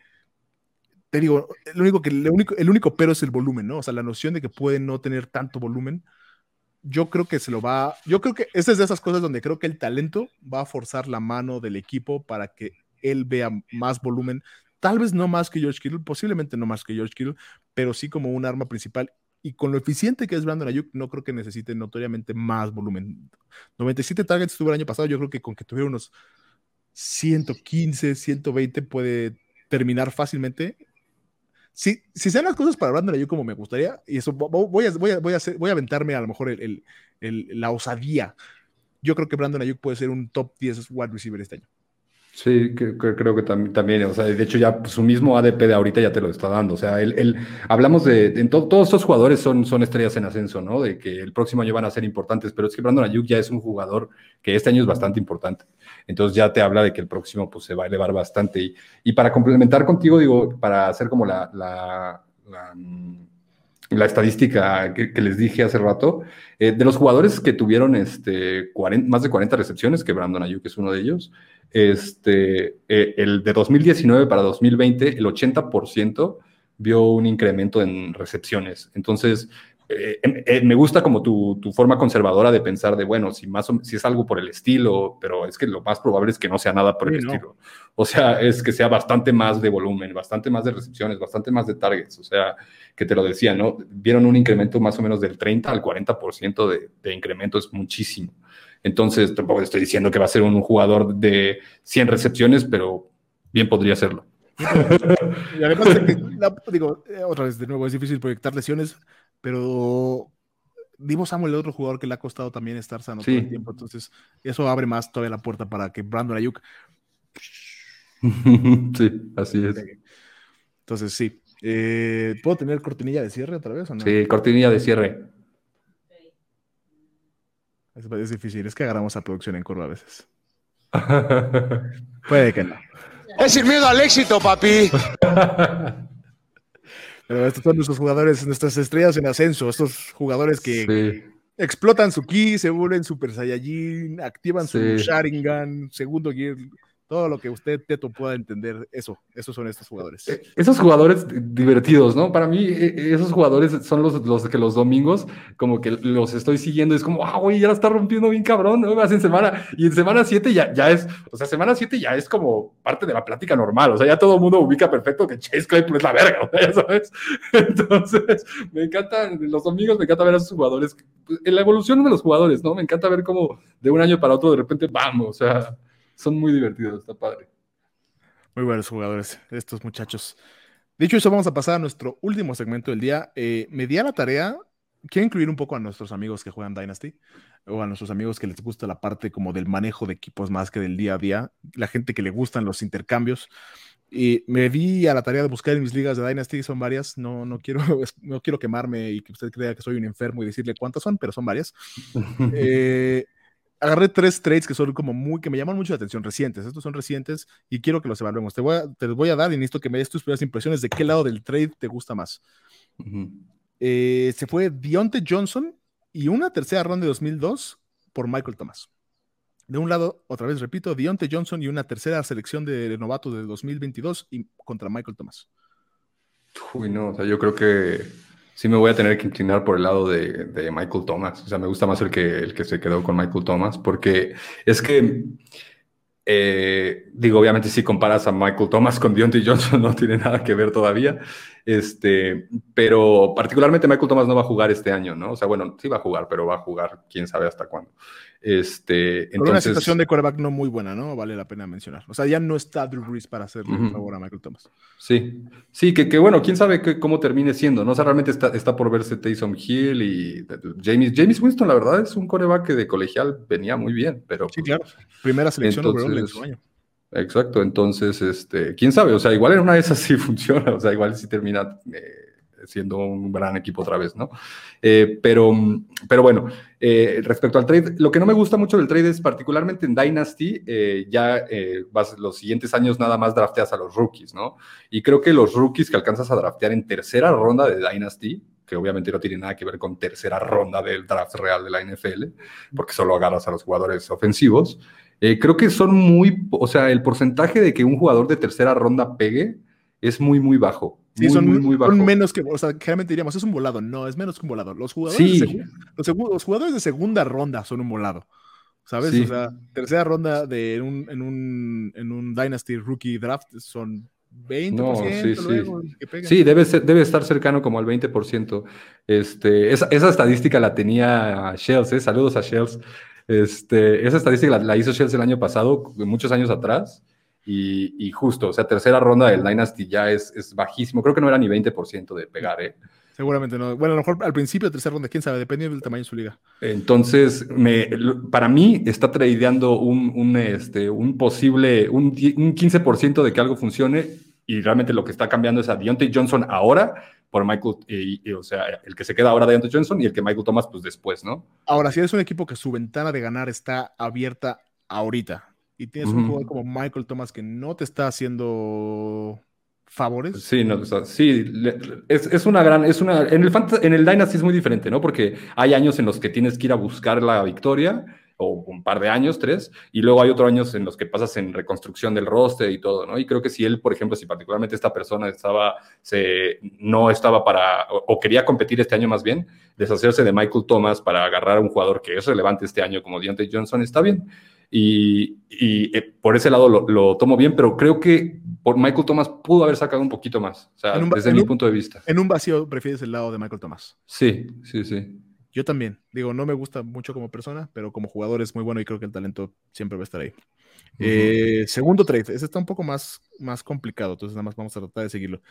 te digo, el único, que, el, único, el único pero es el volumen, ¿no? O sea, la noción de que puede no tener tanto volumen. Yo creo que se lo va. Yo creo que esta es de esas cosas donde creo que el talento va a forzar la mano del equipo para que él vea más volumen Tal vez no más que George Kittle, posiblemente no más que George Kittle, pero sí como un arma principal. Y con lo eficiente que es Brandon Ayuk, no creo que necesite notoriamente más volumen. 97 targets tuvo el año pasado, yo creo que con que tuviera unos 115, 120 puede terminar fácilmente. Si, si sean las cosas para Brandon Ayuk como me gustaría, y eso voy a, voy a, voy a, hacer, voy a aventarme a lo mejor el, el, la osadía. Yo creo que Brandon Ayuk puede ser un top 10 wide receiver este año. Sí, creo que también, o sea, de hecho ya su mismo ADP de ahorita ya te lo está dando, o sea, él, hablamos de, todos estos jugadores son, son estrellas en ascenso, ¿no? De que el próximo año van a ser importantes, pero es que Brandon Ayuk ya es un jugador que este año es bastante importante, entonces ya te habla de que el próximo pues se va a elevar bastante y, y para complementar contigo, digo, para hacer como la, la, la estadística que, les dije hace rato, eh, de los jugadores que tuvieron este, más de 40 recepciones, que Brandon Ayuk es uno de ellos, este, eh, el de 2019 para 2020, el 80% vio un incremento en recepciones. Entonces, eh, em, eh, me gusta como tu, forma conservadora de pensar de, bueno, si, más si es algo por el estilo, pero es que lo más probable es que no sea nada por el estilo. O sea, es que sea bastante más de volumen, bastante más de recepciones, bastante más de targets. O sea, que te lo decía, ¿no? Vieron un incremento más o menos del 30 al 40% de, de incremento, es muchísimo. Entonces, tampoco estoy diciendo que va a ser un jugador de 100 recepciones, pero bien podría serlo. Y además, digo, eh, otra vez, de nuevo, es difícil proyectar lesiones, pero Divo Samuel el otro jugador que le ha costado también estar sano todo el tiempo. Entonces, eso abre más todavía la puerta para que Brandon Ayuk. (laughs) sí, así es. Entonces, sí. Eh, ¿Puedo tener cortinilla de cierre otra vez o no? Sí, cortinilla de cierre. Es, difícil, es que agarramos a producción en curva a veces. (laughs) Puede que no. Es el miedo al éxito, papi. (laughs) Pero estos son nuestros jugadores, nuestras estrellas en ascenso, estos jugadores que explotan su ki, se vuelven Super Saiyajin, activan su Sharingan, segundo gear, todo lo que usted, Teto, pueda entender, eso, esos son estos jugadores. Eh, esos jugadores divertidos, ¿no? Para mí, eh, eh, esos jugadores son los, los que los domingos, como que los estoy siguiendo, es como, ah, güey, ya la está rompiendo bien cabrón, ¿no? En semana, y en semana 7 ya, ya es, o sea, semana 7 ya es como parte de la plática normal, o sea, ya todo el mundo ubica perfecto que Chase Claypool es la verga, (laughs) ya sabes. Entonces, me encantan, los domingos me encanta ver a esos jugadores, pues, la evolución de los jugadores, ¿no? Me encanta ver cómo de un año para otro de repente, vamos, o sea son muy divertidos, está padre. Muy buenos jugadores, estos muchachos. Dicho eso, vamos a pasar a nuestro último segmento del día. Eh, me di a la tarea, quiero incluir un poco a nuestros amigos que juegan Dynasty, o a nuestros amigos que les gusta la parte como del manejo de equipos más que del día a día, la gente que le gustan los intercambios. Y me di a la tarea de buscar en mis ligas de Dynasty, son varias, no, no, quiero, (laughs) no quiero quemarme y que usted crea que soy un enfermo y decirle cuántas son, pero son varias. (laughs) eh, agarré tres trades que son como muy, que me llaman mucho la atención, recientes. Estos son recientes y quiero que los evaluemos. Te, voy a, te los voy a dar y necesito que me des tus primeras impresiones de qué lado del trade te gusta más. Eh, se fue Dionte Johnson y una tercera ronda de 2002 por Michael Thomas. De un lado, otra vez repito, Dionte Johnson y una tercera selección de novato de 2022 y contra Michael Thomas. Uy, no, o sea, yo creo que sí me voy a tener que inclinar por el lado de, Michael Thomas. O sea, me gusta más el que, el que se quedó con Michael Thomas, porque es que, eh, digo, obviamente si comparas a Michael Thomas con Deontay Johnson, (laughs) no tiene nada que ver todavía. Este, pero particularmente Michael Thomas no va a jugar este año, ¿no? O sea, bueno, sí va a jugar, pero va a jugar quién sabe hasta cuándo. Este, entonces... una situación de quarterback no muy buena, ¿no? Vale la pena mencionar. O sea, ya no está Drew Brees para hacerle un favor a Michael Thomas. Sí, sí, que, que bueno, quién sabe cómo termine siendo, ¿no? O sea, realmente está, está por verse Taysom Hill y James, James Winston, la verdad, es un coreback que de colegial venía muy bien, pero... Sí, claro. Primera selección entonces, en su año. Exacto, entonces, este, quién sabe, o sea, igual en una de esas (laughs) sí funciona, o sea, igual sí termina eh, siendo un gran equipo otra vez, ¿no? Eh, pero, pero bueno, eh, respecto al trade, lo que no me gusta mucho del trade es particularmente en Dynasty, ya vas, los siguientes años nada más drafteas a los rookies, ¿no? Y creo que los rookies que alcanzas a draftear en tercera ronda de Dynasty, que obviamente no tiene nada que ver con tercera ronda del draft real de la NFL, porque solo agarras a los jugadores ofensivos, eh, creo que son muy, o sea, el porcentaje de que un jugador de tercera ronda pegue es muy, muy bajo. Sí, son, muy, bajo. menos que, o sea, generalmente diríamos, es un volado. No, es menos que un volado. Los jugadores, de, los, jugadores de segunda ronda son un volado. ¿Sabes? O sea, tercera ronda de, un, en, un, en un Dynasty Rookie Draft son 20%. No, sí, sí. sí debe, debe estar cercano como al 20%. Este, esa, esa estadística la tenía Shells, ¿eh? Saludos a Shells. Este, esa estadística la, hizo Chelsea el año pasado, muchos años atrás, y, justo, o sea, tercera ronda del Dynasty ya es, es, bajísimo. Creo que no era ni 20% de pegar, ¿eh? Seguramente no. Bueno, a lo mejor al principio de tercera ronda, quién sabe, dependiendo del tamaño de su liga. Entonces, me, para mí está tradeando un, un, este, un posible, un, un 15% de que algo funcione y realmente lo que está cambiando es a Deontay Johnson ahora por Michael, y, o sea, el que se queda ahora de Anthony Johnson y el que Michael Thomas, pues después, ¿no? Ahora, si eres un equipo que su ventana de ganar está abierta ahorita y tienes un jugador como Michael Thomas que no te está haciendo favores. Sí, no, sí, es, es, una gran, es una, en el, en el Dynasty es muy diferente, ¿no? Porque hay años en los que tienes que ir a buscar la victoria o un par de años, tres, y luego hay otros años en los que pasas en reconstrucción del roster y todo, ¿no? Y creo que si él, por ejemplo, si particularmente esta persona estaba, se, no estaba para, o, quería competir este año más bien, deshacerse de Michael Thomas para agarrar a un jugador que es relevante este año como Deontay Johnson, está bien. Y, y eh, por ese lado lo, lo, tomo bien, pero creo que por Michael Thomas pudo haber sacado un poquito más, o sea, desde mi punto de vista. En un vacío prefieres el lado de Michael Thomas. Sí, sí, sí. Yo también. Digo, no me gusta mucho como persona, pero como jugador es muy bueno y creo que el talento siempre va a estar ahí. Eh, segundo trade. Ese está un poco más, más complicado, entonces nada más vamos a tratar de seguirlo.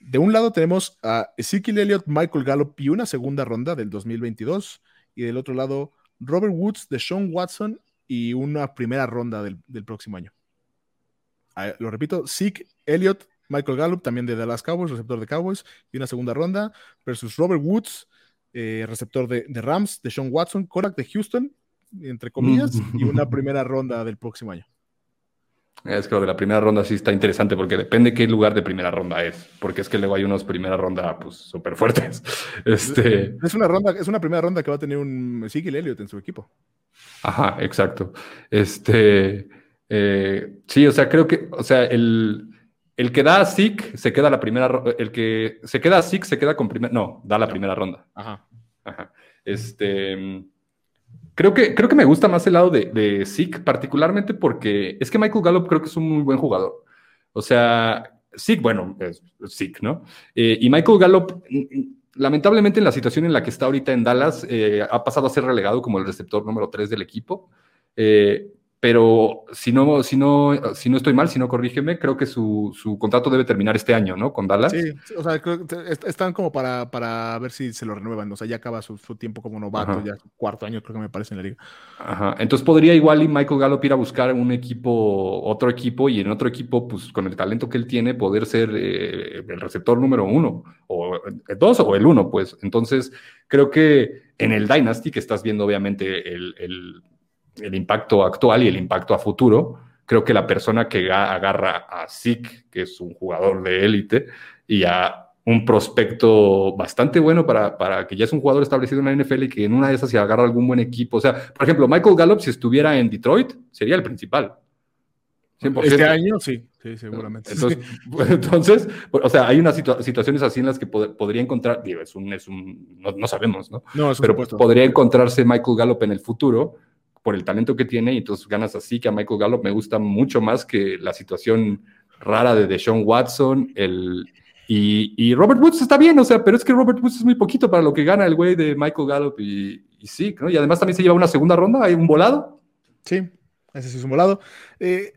De un lado tenemos a Ezekiel Elliott, Michael Gallup y una segunda ronda del 2022. Y del otro lado, Robert Woods, de Sean Watson y una primera ronda del, próximo año. Ah, lo repito, Zeke Elliott, Michael Gallup, también de Dallas Cowboys, receptor de Cowboys, y una segunda ronda, versus Robert Woods, eh, receptor de, Rams, de Sean Watson, Korak de Houston, entre comillas, y una primera ronda del próximo año. Es que lo de la primera ronda sí está interesante porque depende qué lugar de primera ronda es, porque es que luego hay unos primera ronda pues súper fuertes. (laughs) Este... Es una ronda, es una primera ronda que va a tener un Ezekiel Elliott en su equipo. Ajá, exacto. Este, eh, sí, o sea, creo que, o sea, el, el que da a Zeke se queda la primera el que se queda a Zeke se queda con primera no, da la primera ronda. Ajá. Ajá. Este creo que creo que me gusta más el lado de, de Zeke, particularmente porque es que Michael Gallup creo que es un muy buen jugador. O sea, Zeke, bueno, es Zeke, ¿no? Eh, y Michael Gallup lamentablemente en la situación en la que está ahorita en Dallas, eh, ha pasado a ser relegado como el receptor número 3 del equipo. Eh, pero si no, si no, si no estoy mal, si no corrígeme, creo que su, su contrato debe terminar este año, ¿no? Con Dallas. Sí, o sea, están como para, para ver si se lo renuevan, o sea, ya acaba su, su tiempo como novato, ya cuarto año creo que me parece en la liga. Ajá, entonces podría igual y Michael Gallup ir a buscar un equipo, otro equipo, y en otro equipo, pues con el talento que él tiene, poder ser eh, el receptor número uno, o el dos, o el uno, pues. Entonces, creo que en el Dynasty, que estás viendo obviamente el, el el impacto actual y el impacto a futuro, creo que la persona que agarra a Zeke, que es un jugador de élite, y a un prospecto bastante bueno para, para, que ya es un jugador establecido en la NFL y que en una de esas se agarra algún buen equipo. O sea, por ejemplo, Michael Gallup, si estuviera en Detroit, sería el principal. 100%. Este año sí, sí, seguramente. Entonces, (laughs) o sea, hay unas situaciones así en las que podría encontrar, digo, es un, es un no, sabemos, ¿no? No, Pero podría encontrarse Michael Gallup en el futuro por el talento que tiene y entonces ganas así que a Michael Gallup me gusta mucho más que la situación rara de Deshaun Watson, el, Y, Robert Woods está bien, o sea, pero es que Robert Woods es muy poquito para lo que gana el güey de Michael Gallup y, sí, ¿no? Y además también se lleva una segunda ronda, hay un volado. Sí, ese sí es un volado. Eh,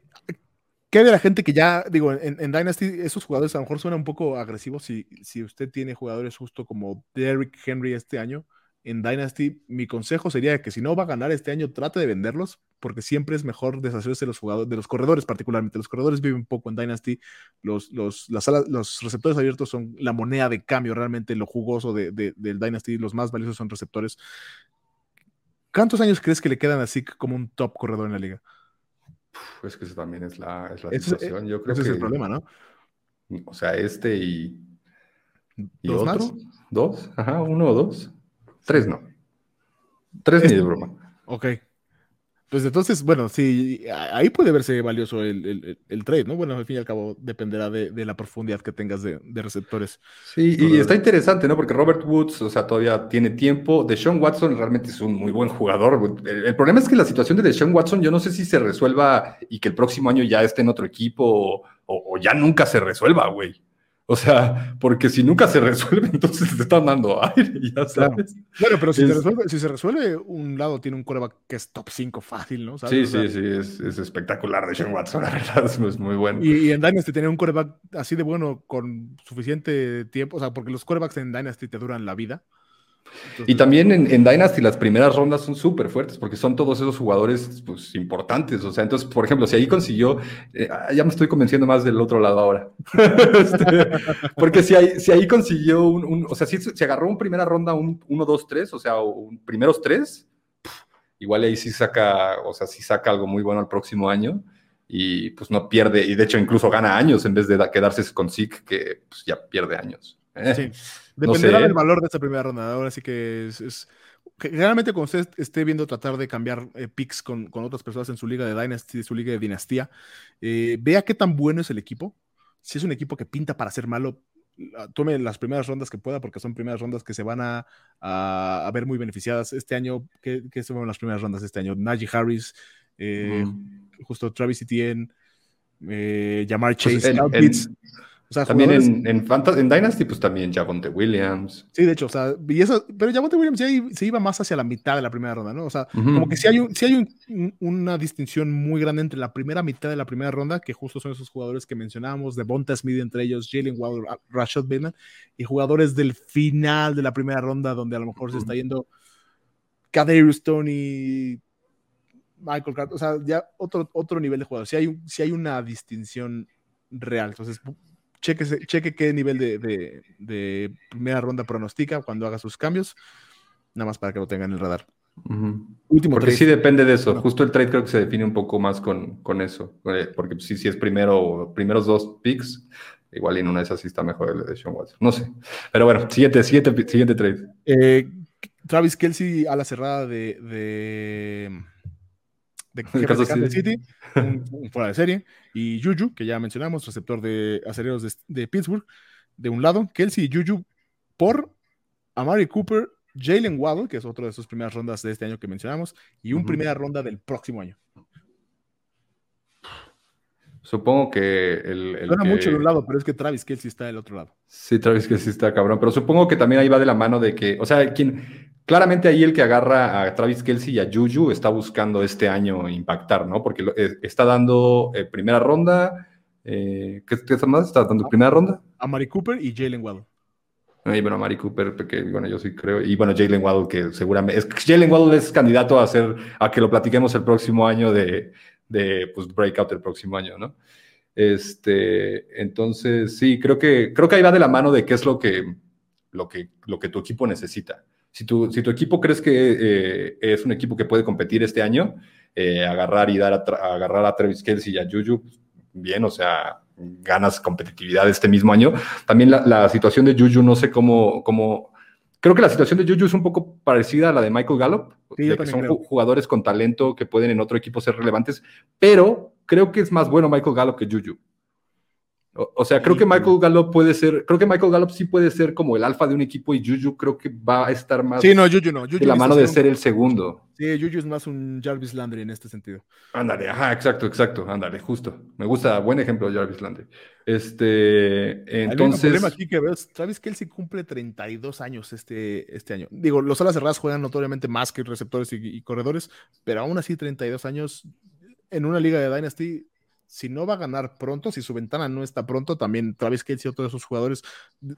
¿Qué de la gente que ya, digo, en, Dynasty, esos jugadores a lo mejor suenan un poco agresivos si, si usted tiene jugadores justo como Derrick Henry este año? En Dynasty, mi consejo sería que si no va a ganar este año, trate de venderlos, porque siempre es mejor deshacerse de los jugadores, de los corredores particularmente. Los corredores viven poco en Dynasty, los, los, las los receptores abiertos son la moneda de cambio, realmente lo jugoso de, del Dynasty, los más valiosos son receptores. ¿Cuántos años crees que le quedan así como un top corredor en la liga? Pues que eso también es la, es la situación. Yo creo ese que, es el problema, ¿no? O sea, este y. ¿Y ¿Dos otro? Más? ¿Dos? Ajá, uno o dos. Tres no. Tres ni de broma. Ok. Pues entonces, bueno, sí, ahí puede verse valioso el, trade, ¿no? Bueno, al fin y al cabo dependerá de, la profundidad que tengas de, receptores. Sí, y está interesante, ¿no? Porque Robert Woods, o sea, todavía tiene tiempo. Deshaun Watson realmente es un muy buen jugador. El, problema es que la situación de Deshaun Watson, yo no sé si se resuelva y que el próximo año ya esté en otro equipo o ya nunca se resuelva, güey. O sea, porque si nunca se resuelve, (laughs) entonces te están dando aire, ya sabes. Bueno, pero si, se resuelve, un lado tiene un coreback que es top 5 fácil, ¿no? Sí, sí, sí, es, espectacular de Sean Watson, la verdad, es, muy bueno. Y, en Dynasty tener un coreback así de bueno con suficiente tiempo, o sea, porque los corebacks en Dynasty te duran la vida y también en, en, Dynasty las primeras rondas son súper fuertes porque son todos esos jugadores pues, importantes. O sea, entonces, por ejemplo, si ahí consiguió, eh, ah, ya me estoy convenciendo más del otro lado ahora. (laughs) Este, porque si ahí, si ahí consiguió un, o sea, si se agarró un primera ronda, un 1, 2, 3, o sea, un, primeros tres, igual ahí sí saca, o sea, sí saca algo muy bueno el próximo año y pues no pierde, y de hecho incluso gana años en vez de quedarse con SIC, que pues, ya pierde años. Sí. Dependerá del valor de esta primera ronda. Ahora sí que es, generalmente cuando usted esté viendo tratar de cambiar eh, picks con, otras personas en su liga de Dynasty, su liga de dinastía, eh, vea qué tan bueno es el equipo. Si es un equipo que pinta para ser malo, tome las primeras rondas que pueda, porque son primeras rondas que se van a, a, ver muy beneficiadas. Este año, ¿qué, ¿qué, son las primeras rondas este año? Najee Harris, eh, justo Travis Etienne, eh, Jamar pues También en, en, Dynasty, pues también Javonte Williams. Sí, de hecho, o sea, y eso, pero Javonte Williams ya se iba más hacia la mitad de la primera ronda, ¿no? O sea, como que sí hay, un, hay una distinción muy grande entre la primera mitad de la primera ronda, que justo son esos jugadores que mencionábamos, de Bonta Smith entre ellos, Jalen Waddle, Rashad Bateman, y jugadores del final de la primera ronda, donde a lo mejor se está yendo Kadarius Tony, Michael Carter, o sea, ya otro, otro nivel de jugadores. Si hay, si hay una distinción real. Entonces, cheque, cheque qué nivel de, primera ronda pronostica cuando haga sus cambios, nada más para que lo tengan en el radar. Último porque sí depende de eso. Justo el trade creo que se define un poco más con, con eso. Eh, porque si, si es primero, primeros dos picks, igual en una de esas sí está mejor el de Sean Watson. No sé. Pero bueno, siguiente, siguiente, siguiente trade. Eh, Travis Kelsey a la cerrada de de, (laughs) Kansas City, un, fuera de serie, y Juju, que ya mencionamos, receptor de acereros de, Pittsburgh, de un lado, Kelsey y Juju por Amari Cooper, Jalen Waddle, que es otro de sus primeras rondas de este año que mencionamos, y un primera ronda del próximo año. Supongo que el. Suena mucho de un lado, pero es que Travis Kelsey está del otro lado. Sí, Travis Kelsey está cabrón, pero supongo que también ahí va de la mano de que, o sea, quien, Claramente ahí el que agarra a Travis Kelsey y a Juju está buscando este año impactar, ¿no? Porque eh, está dando eh, primera ronda. Eh, ¿qué, ¿qué, más está dando? ¿Primera ronda? A Mari Cooper y Jalen Waddle. Y bueno, Mari Cooper, que bueno, yo sí creo. Y bueno, Jalen Waddle, que seguramente. Es, Jalen Waddle es candidato a hacer, a que lo platiquemos el próximo año de, de pues, breakout el próximo año, ¿no? Este, entonces, sí, creo que, creo que ahí va de la mano de qué es lo que, lo que, lo que tu equipo necesita. Si tu, si tu equipo crees que eh, es un equipo que puede competir este año, eh, agarrar y dar a, agarrar a Travis Kelsey y a Juju, bien, o sea, ganas competitividad este mismo año. También la, situación de Juju, no sé cómo, cómo, creo que la situación de Juju es un poco parecida a la de Michael Gallup, que son jugadores con talento que pueden en otro equipo ser relevantes, pero creo que es más bueno Michael Gallup que Juju. O, sea, creo que Michael Gallup puede ser, creo que Michael Gallup sí puede ser como el alfa de un equipo y Juju creo que va a estar más sí, no, Juju no. Juju la mano de ser el segundo. Sí, Juju es más un Jarvis Landry en este sentido. Ándale, ajá, exacto, exacto, ándale, justo. Me gusta, buen ejemplo de Jarvis Landry. Este, entonces... El problema aquí que veo Travis Kelsey cumple 32 años este, este año. Digo, los alas cerradas juegan notoriamente más que receptores y corredores, pero aún así 32 años en una liga de Dynasty si no va a ganar pronto, si su ventana no está pronto, también Travis Kelsey y otros de esos jugadores,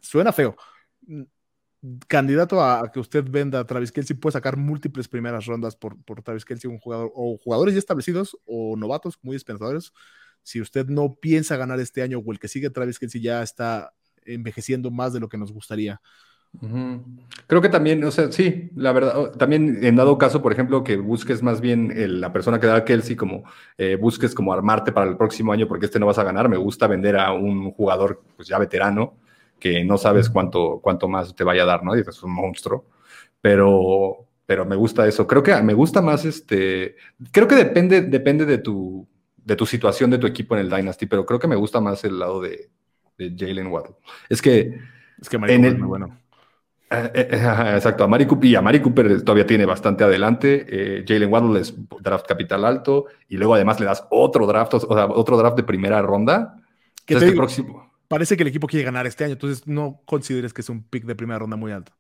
suena feo. Candidato a, que usted venda a Travis Kelsey puede sacar múltiples primeras rondas por, por Travis Kelsey, un jugador, o jugadores ya establecidos o novatos muy dispensadores. Si usted no piensa ganar este año o el que sigue Travis Kelsey ya está envejeciendo más de lo que nos gustaría. Creo que también, o sea, sí, la verdad, también en dado caso, por ejemplo, que busques más bien la persona que da Kelsey, como eh, busques como armarte para el próximo año porque este no vas a ganar, me gusta vender a un jugador pues ya veterano que no sabes cuánto, cuánto más te vaya a dar, ¿no? Y es un monstruo, pero, pero me gusta eso. Creo que me gusta más este, creo que depende, depende de tu, de tu situación, de tu equipo en el Dynasty, pero creo que me gusta más el lado de, Jalen Waddle. Es que, es que en el, muy bueno eh, eh, eh, (laughs) exacto, a Mari Cooper, y a Mari Cooper todavía tiene bastante adelante. Jalen Waddle es draft capital alto y luego además le das otro draft, o sea, otro draft de primera ronda. Que próximo. Parece que el equipo quiere ganar este año, entonces no consideres que es un pick de primera ronda muy alto.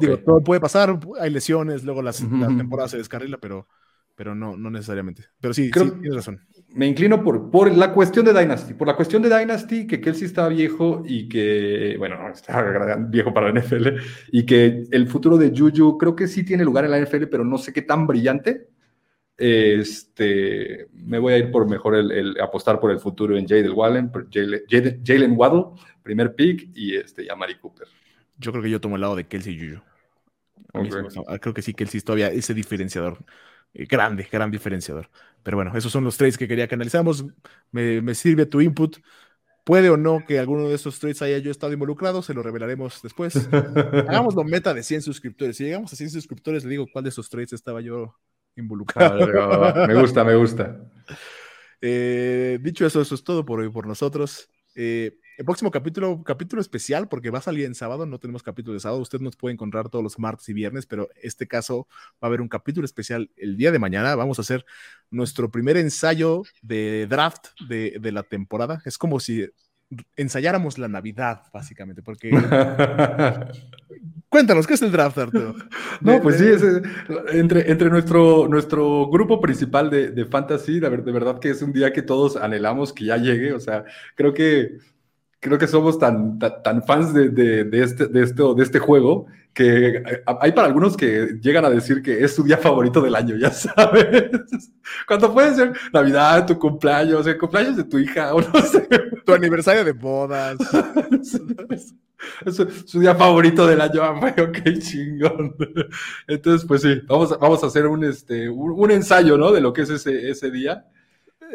Digo, todo puede pasar, hay lesiones, luego la temporada se descarrila, pero pero no, no necesariamente. Pero sí, Creo, tienes razón. Me inclino por, por la cuestión de Dynasty. Por la cuestión de Dynasty, que Kelsey está viejo y que, bueno, está viejo para la NFL, y que el futuro de Juju creo que sí tiene lugar en la NFL, pero no sé qué tan brillante. Este, me voy a ir por mejor el, apostar por el futuro en Jalen Wallen, Jalen Waddle, primer pick, y este, a Mari Cooper. Yo creo que yo tomo el lado de Kelsey y Juju. Creo que sí, Kelsey todavía ese diferenciador grande, gran diferenciador. Pero bueno, esos son los trades que quería que analizáramos. Me, sirve tu input. Puede o no que alguno de esos trades haya yo estado involucrado, se lo revelaremos después. Hagámoslo (laughs) meta de 100 suscriptores. Si llegamos a 100 suscriptores, le digo cuál de esos trades estaba yo involucrado. me gusta, me gusta. (laughs) Eh, dicho eso, eso es todo por hoy por nosotros. Eh, el próximo capítulo, capítulo especial, porque va a salir en sábado, no tenemos capítulo de sábado, usted nos puede encontrar todos los martes y viernes, pero este caso va a haber un capítulo especial el día de mañana. Vamos a hacer nuestro primer ensayo de draft de, de la temporada. Es como si ensayáramos la Navidad, básicamente, porque... (laughs) Cuéntanos, ¿qué es el draft, Arturo? No, pues sí, entre, entre nuestro, nuestro grupo principal de, de fantasy, de, de verdad que es un día que todos anhelamos que ya llegue, o sea, creo que creo que somos tan, tan, fans de, de, este, de, esto, de este juego que hay para algunos que llegan a decir que es su día favorito del año, ya (laughs) sabes. Cuando puede ser Navidad, tu cumpleaños, el cumpleaños de tu hija, o no sé. Tu aniversario de bodas. (laughs) es su, día favorito del año, ah, ok, chingón. Entonces, pues sí, vamos, a, vamos a hacer un, este, un, ensayo, ¿no? De lo que es ese, ese día.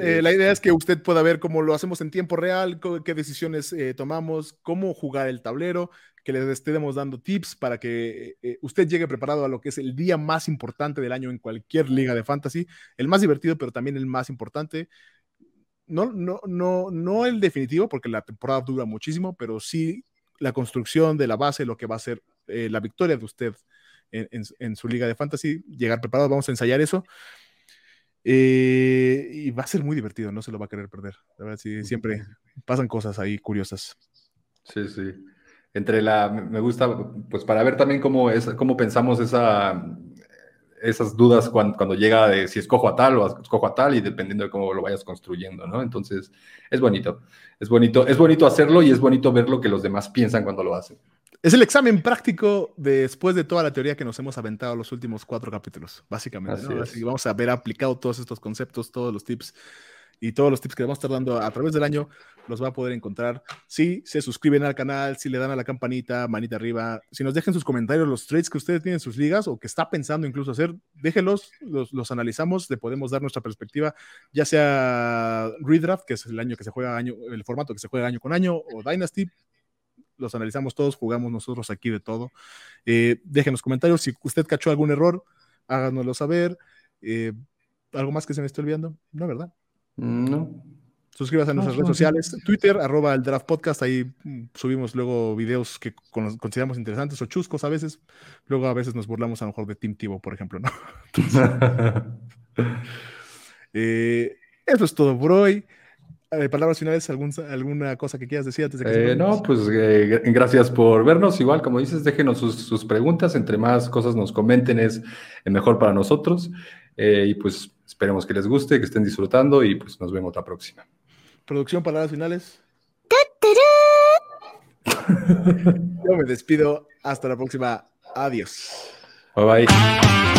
Eh, la idea es que usted pueda ver cómo lo hacemos en tiempo real, qué decisiones eh, tomamos, cómo jugar el tablero, que les estemos dando tips para que eh, usted llegue preparado a lo que es el día más importante del año en cualquier liga de fantasy, el más divertido, pero también el más importante. No, no, no, no el definitivo, porque la temporada dura muchísimo, pero sí la construcción de la base, lo que va a ser la victoria de usted en, en, su liga de fantasy, llegar preparado, vamos a ensayar eso. Eh, y va a ser muy divertido, no se lo va a querer perder. La verdad, sí, siempre pasan cosas ahí curiosas. Sí, sí. Entre la, me gusta, pues para ver también cómo es, cómo pensamos esa, esas dudas cuando, cuando, llega de si escojo a tal o escojo a tal y dependiendo de cómo lo vayas construyendo, ¿no? Entonces, es bonito, es bonito, es bonito hacerlo y es bonito ver lo que los demás piensan cuando lo hacen. Es el examen práctico después de toda la teoría que nos hemos aventado los últimos cuatro capítulos, básicamente. Así, vamos a ver aplicado todos estos conceptos, todos los tips y todos los tips que vamos a estar dando a través del año los va a poder encontrar. Si se suscriben al canal, si le dan a la campanita, manita arriba, si nos dejen sus comentarios los trades que ustedes tienen en sus ligas o que está pensando incluso hacer, déjenlos, los, los analizamos, le podemos dar nuestra perspectiva, ya sea Redraft, que es el año que se juega año, el formato que se juega año con año, o Dynasty, los analizamos todos, jugamos nosotros aquí de todo. Eh, déjenos comentarios si usted cachó algún error, háganoslo saber. Eh, ¿Algo más que se me esté olvidando? No, ¿verdad? No. Suscríbase a nuestras redes sociales, Twitter, arroba el Draft Podcast, ahí mm, subimos luego videos que consideramos interesantes o chuscos a veces. Luego a veces nos burlamos a lo mejor de Team Tivo, por ejemplo, ¿no? (laughs) (laughs) Eh, eso es todo por hoy. Eh, palabras finales, alguna cosa que quieras decir antes de que eh, No, pues gracias por vernos. Igual, como dices, déjenos sus, preguntas. Entre más cosas nos comenten, es mejor para nosotros. y pues esperemos que les guste, que estén disfrutando y pues nos vemos la próxima. Producción, palabras finales. (laughs) Yo me despido. Hasta la próxima. Adiós. Bye bye.